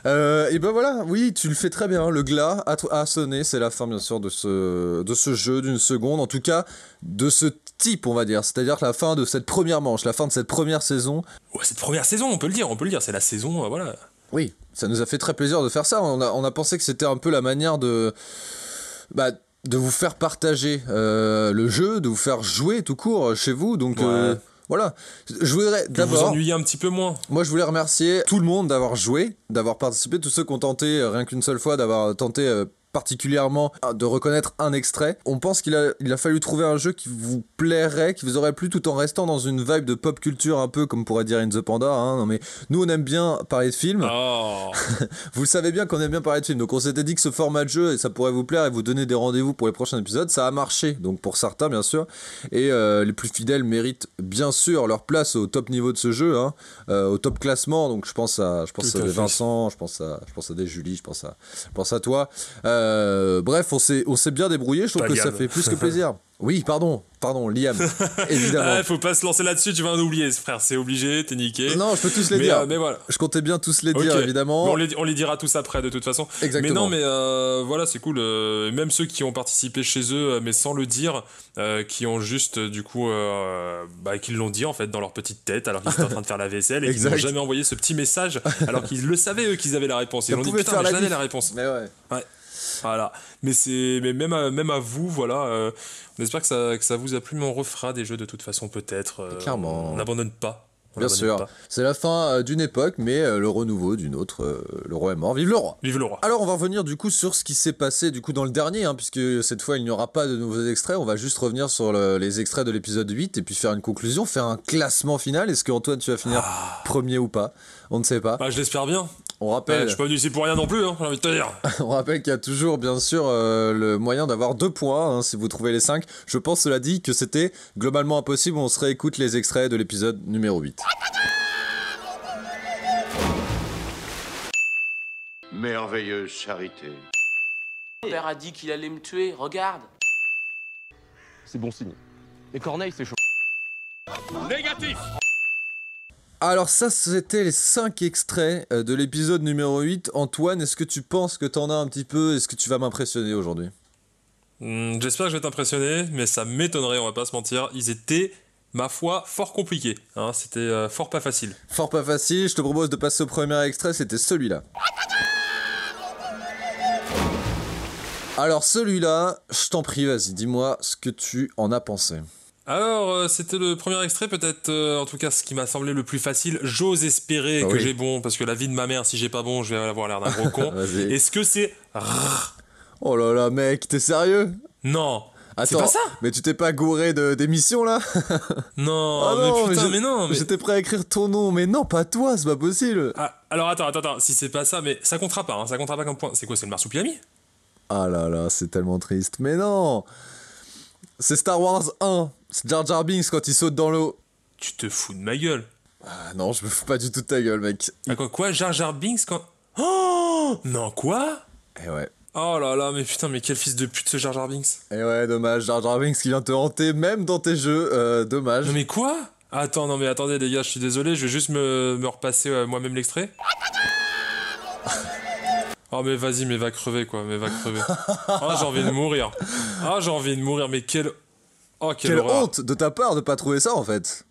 Euh, et ben voilà, oui, tu le fais très bien. Le glas a, a sonné, c'est la fin bien sûr de ce, de ce jeu d'une seconde, en tout cas de ce type, on va dire. C'est-à-dire que la fin de cette première manche, la fin de cette première saison. Ouais, cette première saison, on peut le dire, on peut le dire, c'est la saison, euh, voilà. Oui, ça nous a fait très plaisir de faire ça. On a, on a pensé que c'était un peu la manière de. Bah, de vous faire partager euh, le jeu, de vous faire jouer tout court euh, chez vous. Donc Ouais. euh, voilà. Je voudrais Que vous d'abord. ennuyez un petit peu moins. Moi, je voulais remercier tout le monde d'avoir joué, d'avoir participé, tous ceux qui ont tenté, rien qu'une seule fois, d'avoir tenté particulièrement de reconnaître un extrait. On pense qu'il a, il a fallu trouver un jeu qui vous plairait, qui vous aurait plu, tout en restant dans une vibe de pop culture, un peu comme pourrait dire In the Panda. hein. Non, mais nous, on aime bien parler de films. Oh [laughs] Vous le savez bien qu'on aime bien parler de films. Donc, on s'était dit que ce format de jeu, et ça pourrait vous plaire et vous donner des rendez-vous pour les prochains épisodes. Ça a marché, donc pour certains, bien sûr. Et euh, les plus fidèles méritent bien sûr leur place au top niveau de ce jeu, hein, euh, au top classement. Donc je pense à, je pense à. Vincent, je pense à, je pense à des Julie, je pense à, je pense à toi. Euh, bref, on s'est, on s'est bien débrouillé. Je trouve Pas que ça fait plus que [laughs] plaisir. Oui, pardon, pardon, Liam, [laughs] évidemment. Ah, faut pas se lancer là-dessus, tu vas en oublier, frère, c'est obligé, t'es niqué. non, je peux tous les mais, dire. euh, mais voilà. Je comptais bien tous les dire, Mais évidemment. on, les, on les dira tous après de toute façon. Exactement. Mais non, mais euh, voilà, c'est cool. euh, même ceux qui ont participé chez eux, euh, mais sans le dire, euh, qui ont juste, euh, du coup, euh, bah, qui l'ont dit en fait dans leur petite tête, alors qu'ils étaient en train de faire la vaisselle et qu'ils n'ont jamais envoyé ce petit message, alors qu'ils le savaient eux qu'ils avaient la réponse. Ils ont dit putain, mais la la réponse. Mais ouais. Voilà. Mais c'est, mais même à, même à vous, voilà. euh, on espère que ça, que ça vous a plu, mais on refera des jeux de toute façon peut-être. euh, Clairement. On n'abandonne pas. On Bien sûr. C'est la fin euh, d'une époque, mais le renouveau d'une autre. le roi est mort. Vive le roi Vive le roi. Alors on va revenir du coup sur ce qui s'est passé du coup dans le dernier, hein, puisque cette fois il n'y aura pas de nouveaux extraits, on va juste revenir sur le- les extraits de l'épisode 8 et puis faire une conclusion, faire un classement final. Est-ce que Antoine tu vas finir premier ou pas? On ne sait pas. Bah, je l'espère bien. On Ouais, rappelle, je suis pas venu ici pour rien non plus, hein, j'ai envie de te dire. [laughs] on rappelle qu'il y a toujours bien sûr euh, le moyen d'avoir deux points hein, si vous trouvez les 5. Je pense cela dit que c'était globalement impossible, on se réécoute les extraits de l'épisode numéro 8. Merveilleuse charité. Mon père a dit qu'il allait me tuer, regarde. C'est bon signe. Les corneilles, c'est chaud. Alors ça, c'était les 5 extraits euh, de l'épisode numéro 8. Antoine, est-ce que tu penses que t'en as un petit peu? Est-ce que tu vas m'impressionner aujourd'hui? Hmm, J'espère que je vais t'impressionner, mais ça m'étonnerait, on va pas se mentir. Ils étaient, ma foi, fort compliqués. hein. C'était euh, fort pas facile. Fort pas facile, je te propose de passer au premier extrait, c'était celui-là. Alors celui-là, je t'en prie, vas-y, dis-moi ce que tu en as pensé. Alors, euh, c'était le premier extrait, peut-être, euh, en tout cas, ce qui m'a semblé le plus facile. J'ose espérer Ah que oui. j'ai bon, parce que la vie de ma mère, si j'ai pas bon, je vais avoir l'air d'un gros con. [laughs] Est-ce que c'est. Oh là là, mec, t'es sérieux? Non C'est Attends, pas ça? mais tu t'es pas gouré de- d'émissions là? [laughs] Non, Ah non, mais putain, j'ai- mais, non mais... J'étais prêt à écrire ton nom, mais non, pas toi, c'est pas possible. Ah, alors attends, attends, attends, si c'est pas ça, mais ça comptera pas, hein, ça comptera pas comme point. C'est quoi, c'est le marsupilami? Ah là là, c'est tellement triste. Mais non C'est Star Wars 1. C'est Jar Jar Binks quand il saute dans l'eau. Tu te fous de ma gueule. Ah non, je me fous pas du tout de ta gueule, mec. Ah, quoi, quoi, Jar Jar Binks quand. Oh Non, quoi Eh ouais. Oh là là, mais putain, mais quel fils de pute ce Jar Jar Binks Eh ouais, dommage, Jar Jar Binks qui vient te hanter, même dans tes jeux. Euh, dommage. Non mais quoi Attends, non mais attendez les gars, je suis désolé, je vais juste me, me repasser euh, moi-même l'extrait. [laughs] Oh mais vas-y, mais va crever quoi, mais va crever. Ah j'ai envie de mourir. Ah j'ai envie de mourir, mais quelle... Oh quelle, honte de ta part de pas trouver ça en fait.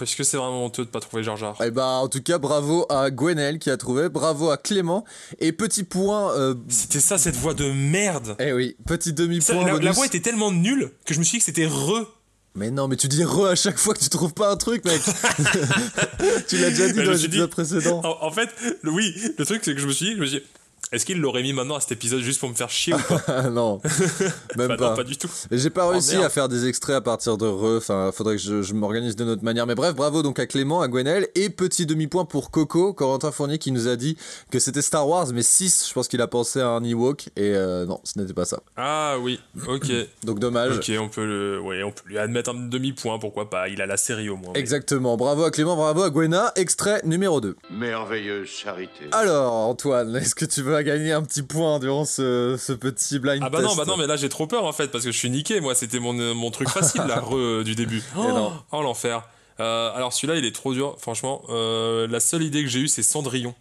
Est-ce que c'est vraiment honteux de pas trouver Jar Jar? Eh bah, en tout cas, bravo à Gwenel qui a trouvé, bravo à Clément. Et petit point. Euh... C'était ça cette voix de merde Eh oui, petit Ça, demi-point. la, voix était tellement nulle que je me suis dit que c'était re. Mais non, mais tu dis re à chaque fois que tu trouves pas un truc, mec. [laughs] tu l'as déjà dit Mais dans l'épisode précédent. En, en fait, le- oui, le truc c'est que je me suis dit, je me suis dit, est-ce qu'il l'aurait mis maintenant à cet épisode juste pour me faire chier ou pas [laughs] non, [laughs] même Bah pas. non, pas du tout. Et J'ai pas Oh, réussi à faire des extraits à partir de re. Enfin, faudrait que je, je m'organise d'une autre manière. Mais bref, bravo donc à Clément, à Gwenel. Et petit demi-point pour Coco, Corentin Fournier qui nous a dit que c'était Star Wars, mais 6, je pense qu'il a pensé à un Ewok. Et euh, non, ce n'était pas ça. Ah oui, ok. [coughs] Donc dommage. Ok, on peut, le, ouais, on peut lui admettre un demi-point, pourquoi pas. Il a la série au moins. mais- Exactement. Bravo à Clément, bravo à Gwena. Extrait numéro 2. Merveilleuse charité. Alors, Antoine, est-ce que tu vas gagner un petit point durant ce, ce petit blind Ah bah test non, bah non, mais là j'ai trop peur en fait, parce que je suis niqué, moi, c'était mon, euh, mon truc [laughs] facile, là, re, euh, du début. Oh, oh, l'enfer. Euh, alors celui-là, il est trop dur, franchement. Euh, la seule idée que j'ai eue, c'est Cendrillon.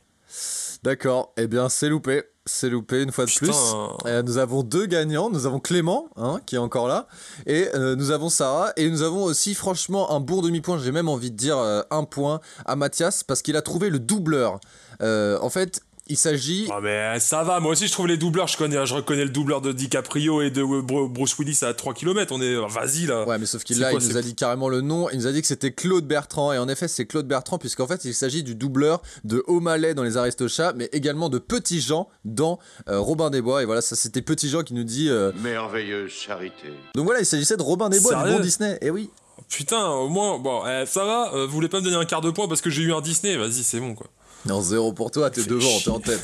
D'accord. Eh bien, c'est loupé. C'est loupé une fois de Putain. plus. Euh, nous avons deux gagnants. Nous avons Clément, hein, qui est encore là, et euh, nous avons Sarah, et nous avons aussi, franchement, un bon demi-point. J'ai même envie de dire euh, un point à Mathias parce qu'il a trouvé le doubleur. En fait, il s'agit. Ah mais ça va, moi aussi je trouve les doubleurs, je connais, je reconnais le doubleur de DiCaprio et de euh, Bru- Bruce Willis à 3 km, on est... Vas-y là. Ouais, mais sauf qu'il C'est là, quoi, il nous a dit carrément le nom. Il nous a dit que c'était Claude Bertrand. Et en effet, c'est Claude Bertrand, puisqu'en fait, il s'agit du doubleur de O'Malley dans Les Aristochats, mais également de Petit Jean dans euh, Robin des Bois. Et voilà, ça, c'était Petit Jean qui nous dit. euh, Merveilleuse charité. Donc voilà, il s'agissait de Robin des Bois, du bon Disney. Et oui. Putain, au moins, bon, eh, ça va, euh, vous voulez pas me donner un quart de point parce que j'ai eu un Disney? Vas-y, c'est bon quoi. Non, zéro pour toi, t'es devant, t'es en tête.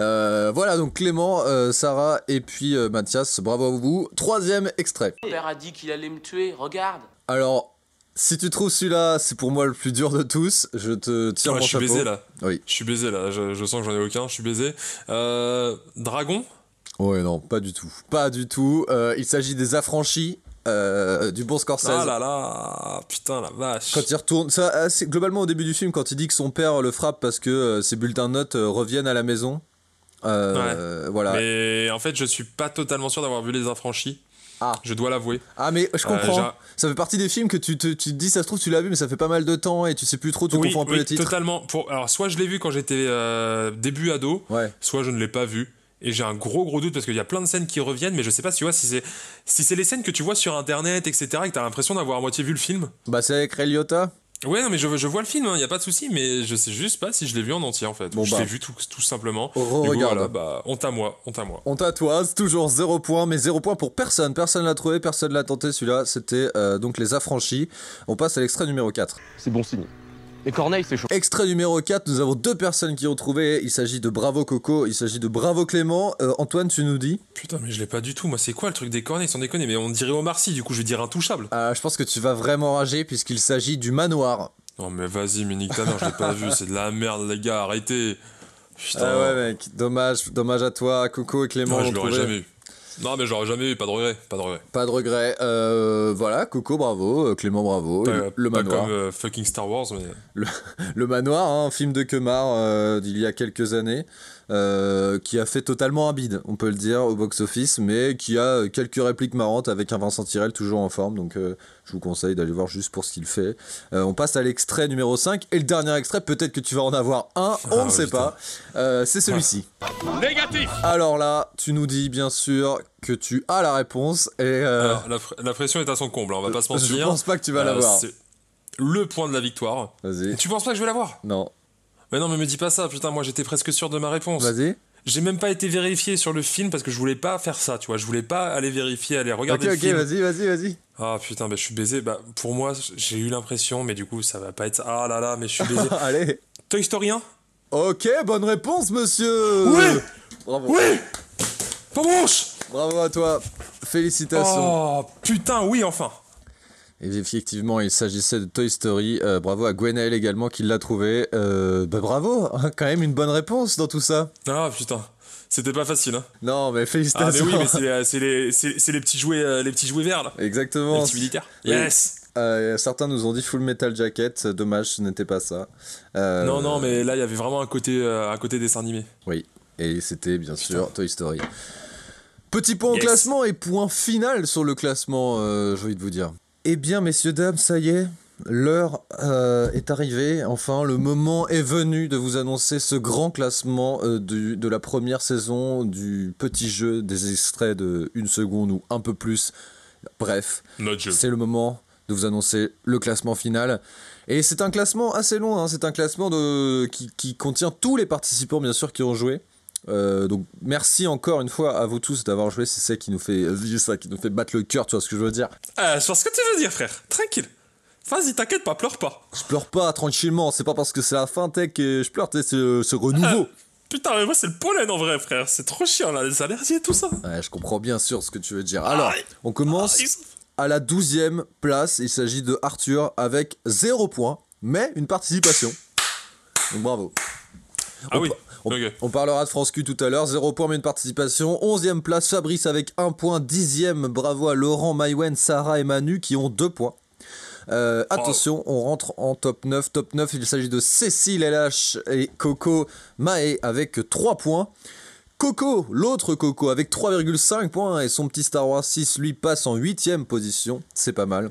Euh, voilà, donc Clément, euh, Sarah et puis euh, Mathias, bravo à vous. Troisième extrait. Mon père a dit qu'il allait me tuer, regarde. Alors, si tu trouves celui-là, c'est pour moi le plus dur de tous. Je te tire Ouais, mon je suis chapeau. baisé là. Oui. Je suis baisé là, je, je sens que j'en ai aucun, je suis baisé. Euh, Dragon? Ouais, non, pas du tout. Pas du tout. Euh, il s'agit des affranchis euh, du bon Scorsese. Ah là là, putain la vache. Quand il retourne, ça, ah, globalement au début du film, quand il dit que son père le frappe parce que euh, ses bulletins de notes euh, reviennent à la maison. Euh, Voilà. Mais en fait, je suis pas totalement sûr d'avoir vu Les Affranchis. Ah. Je dois l'avouer. Ah mais je comprends. ça fait partie des films que tu te, tu te dis ça se trouve tu l'as vu mais ça fait pas mal de temps et tu sais plus trop tu oui, confonds un peu oui, les titres. totalement. Pour, alors, soit je l'ai vu quand j'étais euh, début ado, Ouais. soit je ne l'ai pas vu. Et j'ai un gros gros doute parce qu'il y a plein de scènes qui reviennent, mais je sais pas si tu vois si c'est si c'est les scènes que tu vois sur internet, etc. et que t'as l'impression d'avoir à moitié vu le film. Bah c'est avec Ray Liotta. Ouais, non, mais je, je vois le film, il y a pas de souci, mais je sais juste pas si je l'ai vu en entier en fait. Bon, je bah. l'ai vu tout, tout simplement. Coup, regarde. voilà, bah, honte à moi, honte à moi. On tatoise, toujours zéro point, mais zéro point pour personne. Personne l'a trouvé, personne l'a tenté celui-là. C'était euh, donc les affranchis. On passe à l'extrait numéro 4. C'est bon signe. Et Corneille, c'est chaud. Extrait numéro 4, nous avons deux personnes qui ont trouvé. Il s'agit de Bravo Coco, il s'agit de Bravo Clément. Euh, Antoine, tu nous dis? Putain, mais je l'ai pas du tout. Moi, c'est quoi le truc des cornets sans déconner Mais on dirait Omar Sy, du coup, je vais dire intouchable. Euh, Je pense que tu vas vraiment rager puisqu'il s'agit du manoir. Non, mais vas-y, mais nique ta mère, je l'ai pas vu. C'est de la merde, les gars, arrêtez. Putain. Ah ouais mec, dommage, dommage à toi, Coco et Clément Ouais, je l'aurais jamais eu. Non, mais j'aurais jamais eu, pas de regret, pas de regret. Pas de regret. Euh, voilà, Coco, bravo. euh, Clément, bravo. Pas, le, le pas manoir. comme euh, fucking Star Wars, mais. Le, [laughs] le Manoir, hein, un film de Kemar euh, d'il y a quelques années, euh, qui a fait totalement un bide, on peut le dire, au box-office, mais qui a quelques répliques marrantes avec un Vincent Tirel toujours en forme, donc euh, je vous conseille d'aller voir juste pour ce qu'il fait. Euh, on passe à l'extrait numéro 5, et le dernier extrait, peut-être que tu vas en avoir un, on Ah, ne sait putain. pas, Euh, c'est celui-ci. Négatif Alors là, tu nous dis bien sûr que tu as la réponse, et euh, Alors, la, pr- la pression est à son comble, hein, on va pas se [laughs] mentir. je pense pas que tu vas Euh, l'avoir. c'est Le point de la victoire. Vas-y. Tu penses pas que je vais l'avoir Non, Mais non, mais me dis pas ça, putain, moi j'étais presque sûr de ma réponse. vas-y. J'ai même pas été vérifié sur le film parce que je voulais pas faire ça, tu vois. Je voulais pas aller vérifier, aller Ok, regarder le ok, film. vas-y, vas-y, vas-y. Ah putain, bah, je suis baisé. Bah, pour moi, j'ai eu l'impression, mais du coup, ça va pas être. Ah là là, mais je suis baisé. [laughs] Allez. Toy Story 1 Ok, bonne réponse, monsieur Oui Bravo. Oui Pas manche Bravo à toi. Félicitations. Oh putain, oui, enfin effectivement, il s'agissait de Toy Story. Euh, bravo à Gwenaël également qui l'a trouvé. Euh, bah bravo, hein, quand même une bonne réponse dans tout ça. Ah putain, c'était pas facile, hein. Non, mais Ah, mais félicitations. oui, mais c'est les, les, les petits jouets, les petits jouets verts, là. Les Exactement. petits militaires. Oui. Yes Euh, certains nous ont dit Full Metal Jacket. Dommage, ce n'était pas ça. Euh, Non, non, mais là, il y avait vraiment un côté, euh, un côté dessin animé. Oui, et c'était bien sûr Toy Story. Petit point au Yes. classement et point final sur le classement, j'ai envie de vous dire. Eh bien, messieurs, dames, ça y est, l'heure euh, est arrivée. Enfin, le moment est venu de vous annoncer ce grand classement euh, du- de la première saison du petit jeu des extraits de une seconde ou un peu plus. Bref, c'est le moment de vous annoncer le classement final. Et c'est un classement assez long, hein. c'est un classement de... qui, qui contient tous les participants, bien sûr, qui ont joué. Euh, donc merci encore une fois à vous tous d'avoir joué, c'est ça qui nous fait vivre ça, qui nous fait battre le cœur, tu vois ce que je veux dire. Ah, je vois ce que tu veux dire, frère. Tranquille. Vas-y, t'inquiète pas, pleure pas. Je pleure pas tranquillement, c'est pas parce que c'est la fin tech que je pleure, c'est ce renouveau. Putain, mais moi, c'est le pollen en vrai, frère. C'est trop chiant, là, les allergies et tout ça. Ouais, je comprends bien sûr ce que tu veux dire. Alors, on commence à la 12e place, il s'agit de Arthur avec 0 points, mais une participation. Donc bravo. Ah On oui. On, parlera de France Q tout à l'heure. 0 point mais une participation. 11e place Fabrice avec 1 point. 10e bravo à Laurent, Maïwen, Sarah et Manu qui ont 2 points. Euh, attention, on rentre en top 9. Top 9, il s'agit de Cécile LH et Coco Maé avec 3 points. Coco, l'autre Coco, avec 3,5 points et son petit Star Wars 6 lui passe en 8ème position. C'est pas mal.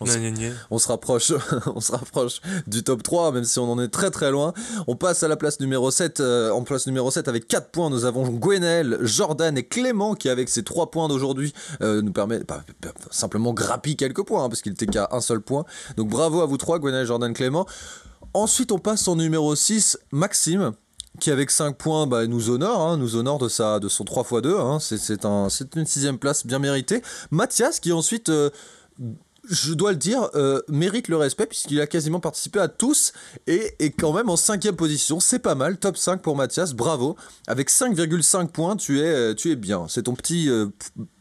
On Gna, gna, gna. On se rapproche, [laughs] on se rapproche du top 3, même si on en est très très loin. On passe à la place numéro 7. euh, en place numéro 7, avec 4 points, nous avons Gwenaël, Jordan et Clément, qui avec ses 3 points d'aujourd'hui, euh, nous permet bah, bah, simplement grappiller quelques points, hein, parce qu'il était qu'à un seul point. Donc bravo à vous trois, Gwenaël, Jordan, Clément. Ensuite, on passe au numéro 6, Maxime, qui avec 5 points bah, nous honore, hein, nous honore de, sa, de son 3x2. Hein, c'est, c'est, un, une sixième place bien méritée. Mathias, qui ensuite... euh, je dois le dire, euh, mérite le respect puisqu'il a quasiment participé à tous et est quand même en cinquième position. C'est pas mal, top 5 pour Mathias, bravo. Avec 5,5 points, tu es, euh, tu es bien. C'est ton petit euh,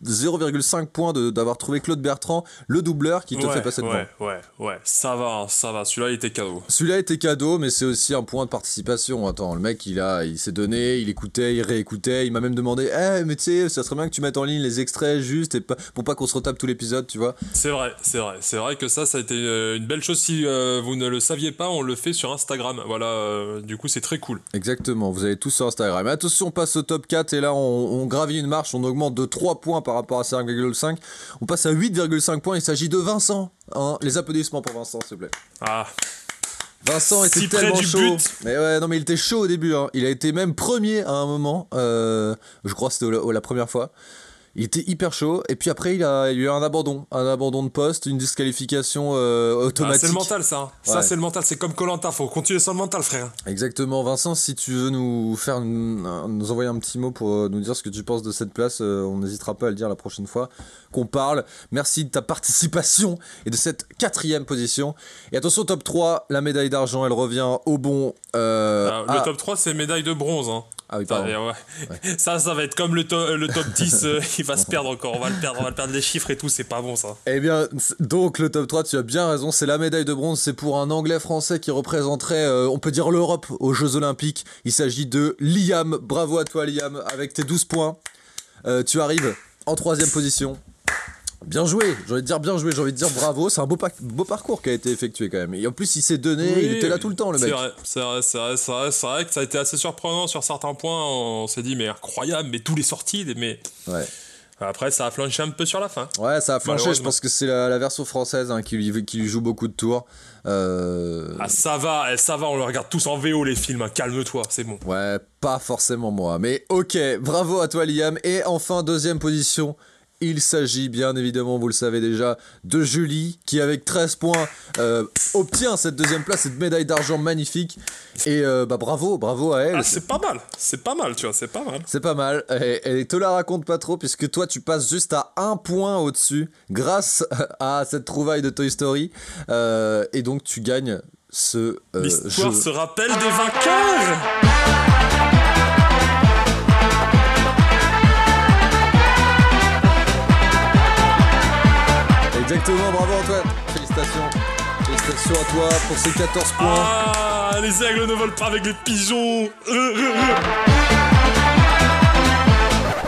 0,5 points d'avoir trouvé Claude Bertrand, le doubleur, qui te ouais, fait passer devant. ouais, ouais, ouais. Ça va, hein, ça va. Celui-là, il était cadeau. Celui-là était cadeau, mais c'est aussi un point de participation. Attends, le mec, il a, il s'est donné, il écoutait, il réécoutait, il m'a même demandé, eh, mais tu sais, ça serait bien que tu mettes en ligne les extraits juste et pas, pour pas qu'on se retape tout l'épisode, tu vois. C'est vrai, c'est vrai. C'est vrai que ça, ça a été euh, une belle chose. Si euh, vous ne le saviez pas, on le fait sur Instagram. Voilà, euh, du coup, c'est très cool. Exactement, vous avez tous sur Instagram. Attention, on passe au top 4 et là on, on gravit une marche, on augmente de 3 points par rapport à 5,5. On passe à 8,5 points, il s'agit de Vincent. Hein, les applaudissements pour Vincent, s'il te plaît. Ah, Vincent était Si tellement chaud. but. Mais ouais, non mais il était chaud au début. hein. Il a été même premier à un moment. euh, je crois que c'était la, la première fois. Il était hyper chaud et puis après il a, il a eu un abandon, un abandon de poste, une disqualification euh, ah, automatique. c'est le mental, ça. hein. Ça, c'est le mental. C'est comme Colanta. Faut continuer sur le mental, frère. Exactement, Vincent, si tu veux nous faire une- un- nous envoyer un petit mot pour euh, nous dire ce que tu penses de cette place, euh, on n'hésitera pas à le dire la prochaine fois qu'on parle. Merci de ta participation et de cette quatrième position. Et attention, top 3, la médaille d'argent, elle revient au bon. euh, Ah, à- Le top 3, c'est médaille de bronze. Hein. Ah oui, Ça, ouais. ça, ça va être comme le, to- le top [laughs] 10. euh, il va se perdre encore. On va le perdre. On va le perdre les chiffres et tout. C'est pas bon, ça. Eh bien, donc le top 3, tu as bien raison, c'est la médaille de bronze, c'est pour un Anglais français qui représenterait, euh, on peut dire l'Europe aux Jeux Olympiques. Il s'agit de Liam, bravo à toi Liam, avec tes 12 points. Euh, tu arrives en troisième position. Bien joué, j'ai envie de dire bien joué, j'ai envie de dire bravo, c'est un beau, pa- beau parcours qui a été effectué quand même. Et en plus, il s'est donné, il était là tout le temps, le mec. C'est vrai, c'est vrai, c'est vrai, c'est vrai que ça a été assez surprenant sur certains points. On s'est dit, mais incroyable, mais tous les sorties, mais Ouais. après, ça a flanché un peu sur la fin. Ouais, ça a flanché, je pense que c'est la, la version française hein, qui, lui, qui lui joue beaucoup de tours. Euh, Ah, ça va, eh, ça va, on le regarde tous en VO, les films, hein, calme-toi, c'est bon. Ouais, pas forcément moi. Mais ok, bravo à toi Liam. Et enfin, deuxième position. Il s'agit bien évidemment, vous le savez déjà, de Julie qui avec 13 points euh, obtient cette deuxième place, cette médaille d'argent magnifique. Et euh, bah bravo, bravo à elle. Ah, c'est pas mal, c'est pas mal, tu vois, c'est pas mal. C'est pas mal. Et, et te la raconte pas trop puisque toi tu passes juste à un point au-dessus grâce à cette trouvaille de Toy Story. Euh, et donc tu gagnes ce L'histoire se rappelle des vainqueurs Exactement, bravo Antoine. Félicitations. Félicitations à toi pour ces 14 points. Ah, les aigles ne volent pas avec les pigeons Euh, euh, euh.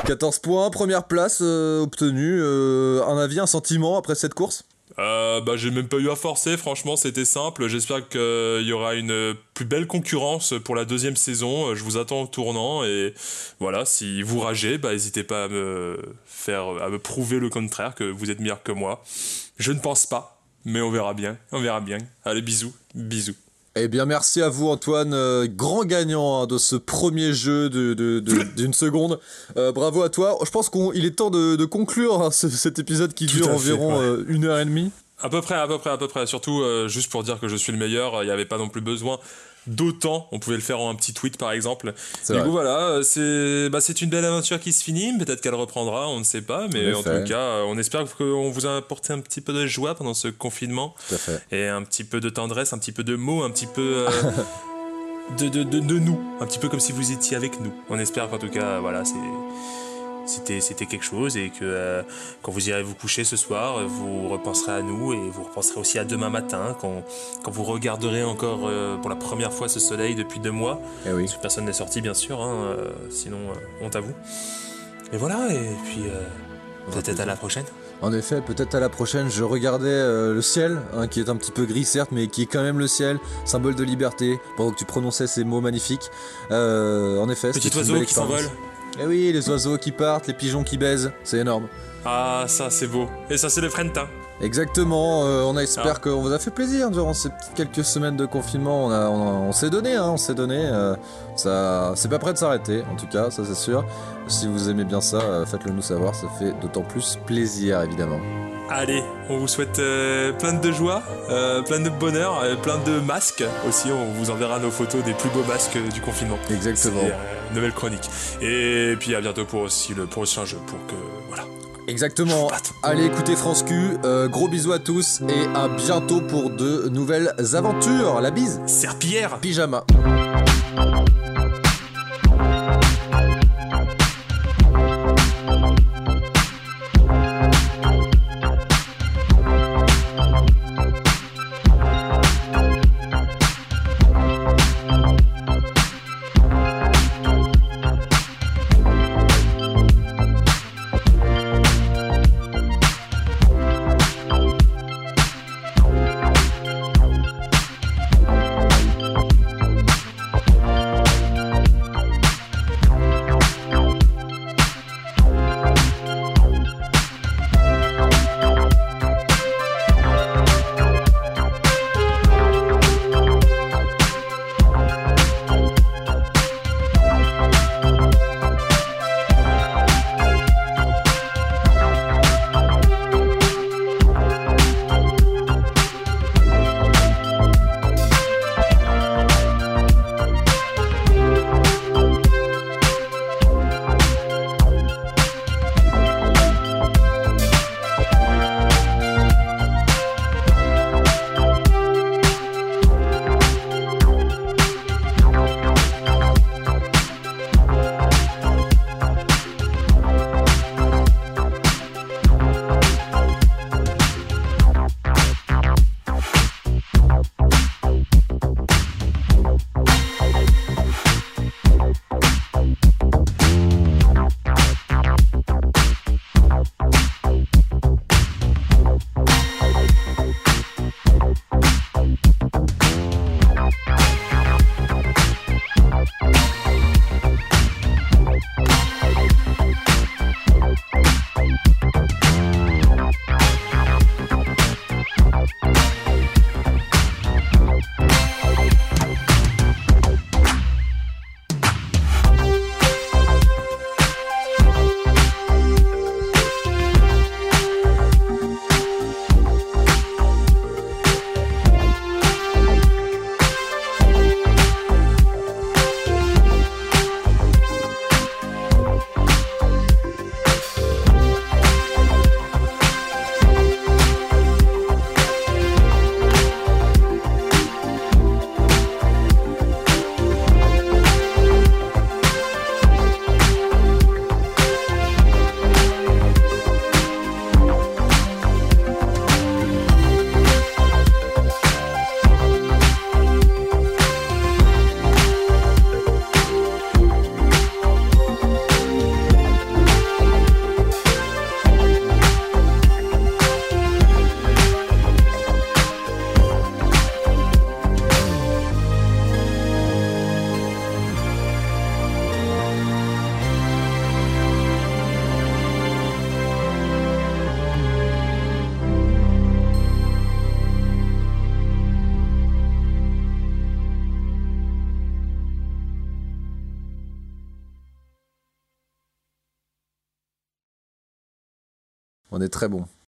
14 points, première place euh, obtenue. Euh, un avis, un sentiment après cette course? Euh, bah, j'ai même pas eu à forcer, franchement, c'était simple. J'espère qu'il y aura une plus belle concurrence pour la deuxième saison. Je vous attends au tournant et voilà, si vous ragez, bah, n'hésitez pas à me faire, à me prouver le contraire, que vous êtes meilleur que moi. Je ne pense pas, mais on verra bien, on verra bien. Allez, bisous, bisous. Eh bien, merci à vous, Antoine, euh, grand gagnant hein, de ce premier jeu de- de- de- d'une seconde. Euh, bravo à toi. Je pense qu'il est temps de, conclure hein, ce- cet épisode qui Tout dure fait, environ ouais. euh, une heure et demie. À peu près, à peu près, à peu près. Surtout, juste pour dire que je suis le meilleur, il n'y avait pas non plus besoin d'autant. On pouvait le faire en un petit tweet, par exemple. Du vrai. coup, voilà, euh, c'est bah, une belle aventure qui se finit. Peut-être qu'elle reprendra, on ne sait pas. Mais En tout cas, euh, on espère qu'on vous a apporté un petit peu de joie pendant ce confinement. Tout à fait. Et un petit peu de tendresse, un petit peu de mots, un petit peu... euh, [laughs] De, de, de, de nous, un petit peu comme si vous étiez avec nous. On espère qu'en tout cas, voilà, c'est, c'était, c'était quelque chose et que euh, quand vous irez vous coucher ce soir, vous repenserez à nous et vous repenserez aussi à demain matin quand, quand vous regarderez encore euh, pour la première fois ce soleil depuis deux mois. Eh oui. Parce que personne n'est sorti, bien sûr, hein, euh, sinon honte à vous. Et voilà, et puis peut-être à la prochaine. En effet, peut-être à la prochaine, je regardais euh, le ciel, hein, qui est un petit peu gris certes, mais qui est quand même le ciel, symbole de liberté, pendant que tu prononçais ces mots magnifiques. Euh, en effet, Petit une oiseau belle qui s'envole. Eh oui, les oiseaux qui partent, les pigeons qui baisent, c'est énorme. Ah, ça c'est beau. Et ça c'est le printemps. Exactement, euh, on espère Ah. qu'on vous a fait plaisir durant ces quelques semaines de confinement. On, a- on, a- on s'est donné, hein, on s'est donné. euh, ça, c'est pas prêt de s'arrêter, en tout cas, ça c'est sûr. Si vous aimez bien ça, euh, faites-le nous savoir, ça fait d'autant plus plaisir, évidemment. Allez, on vous souhaite euh, plein de joie, euh, plein de bonheur, euh, plein de masques aussi. On vous enverra nos photos des plus beaux masques du confinement. Exactement. C'est, nouvelle chronique. Et puis à bientôt pour aussi le prochain jeu pour que voilà. Exactement. Allez écoutez France Q, gros bisous à tous et à bientôt pour de nouvelles aventures. La bise, Serpillière. pyjama. Très bon.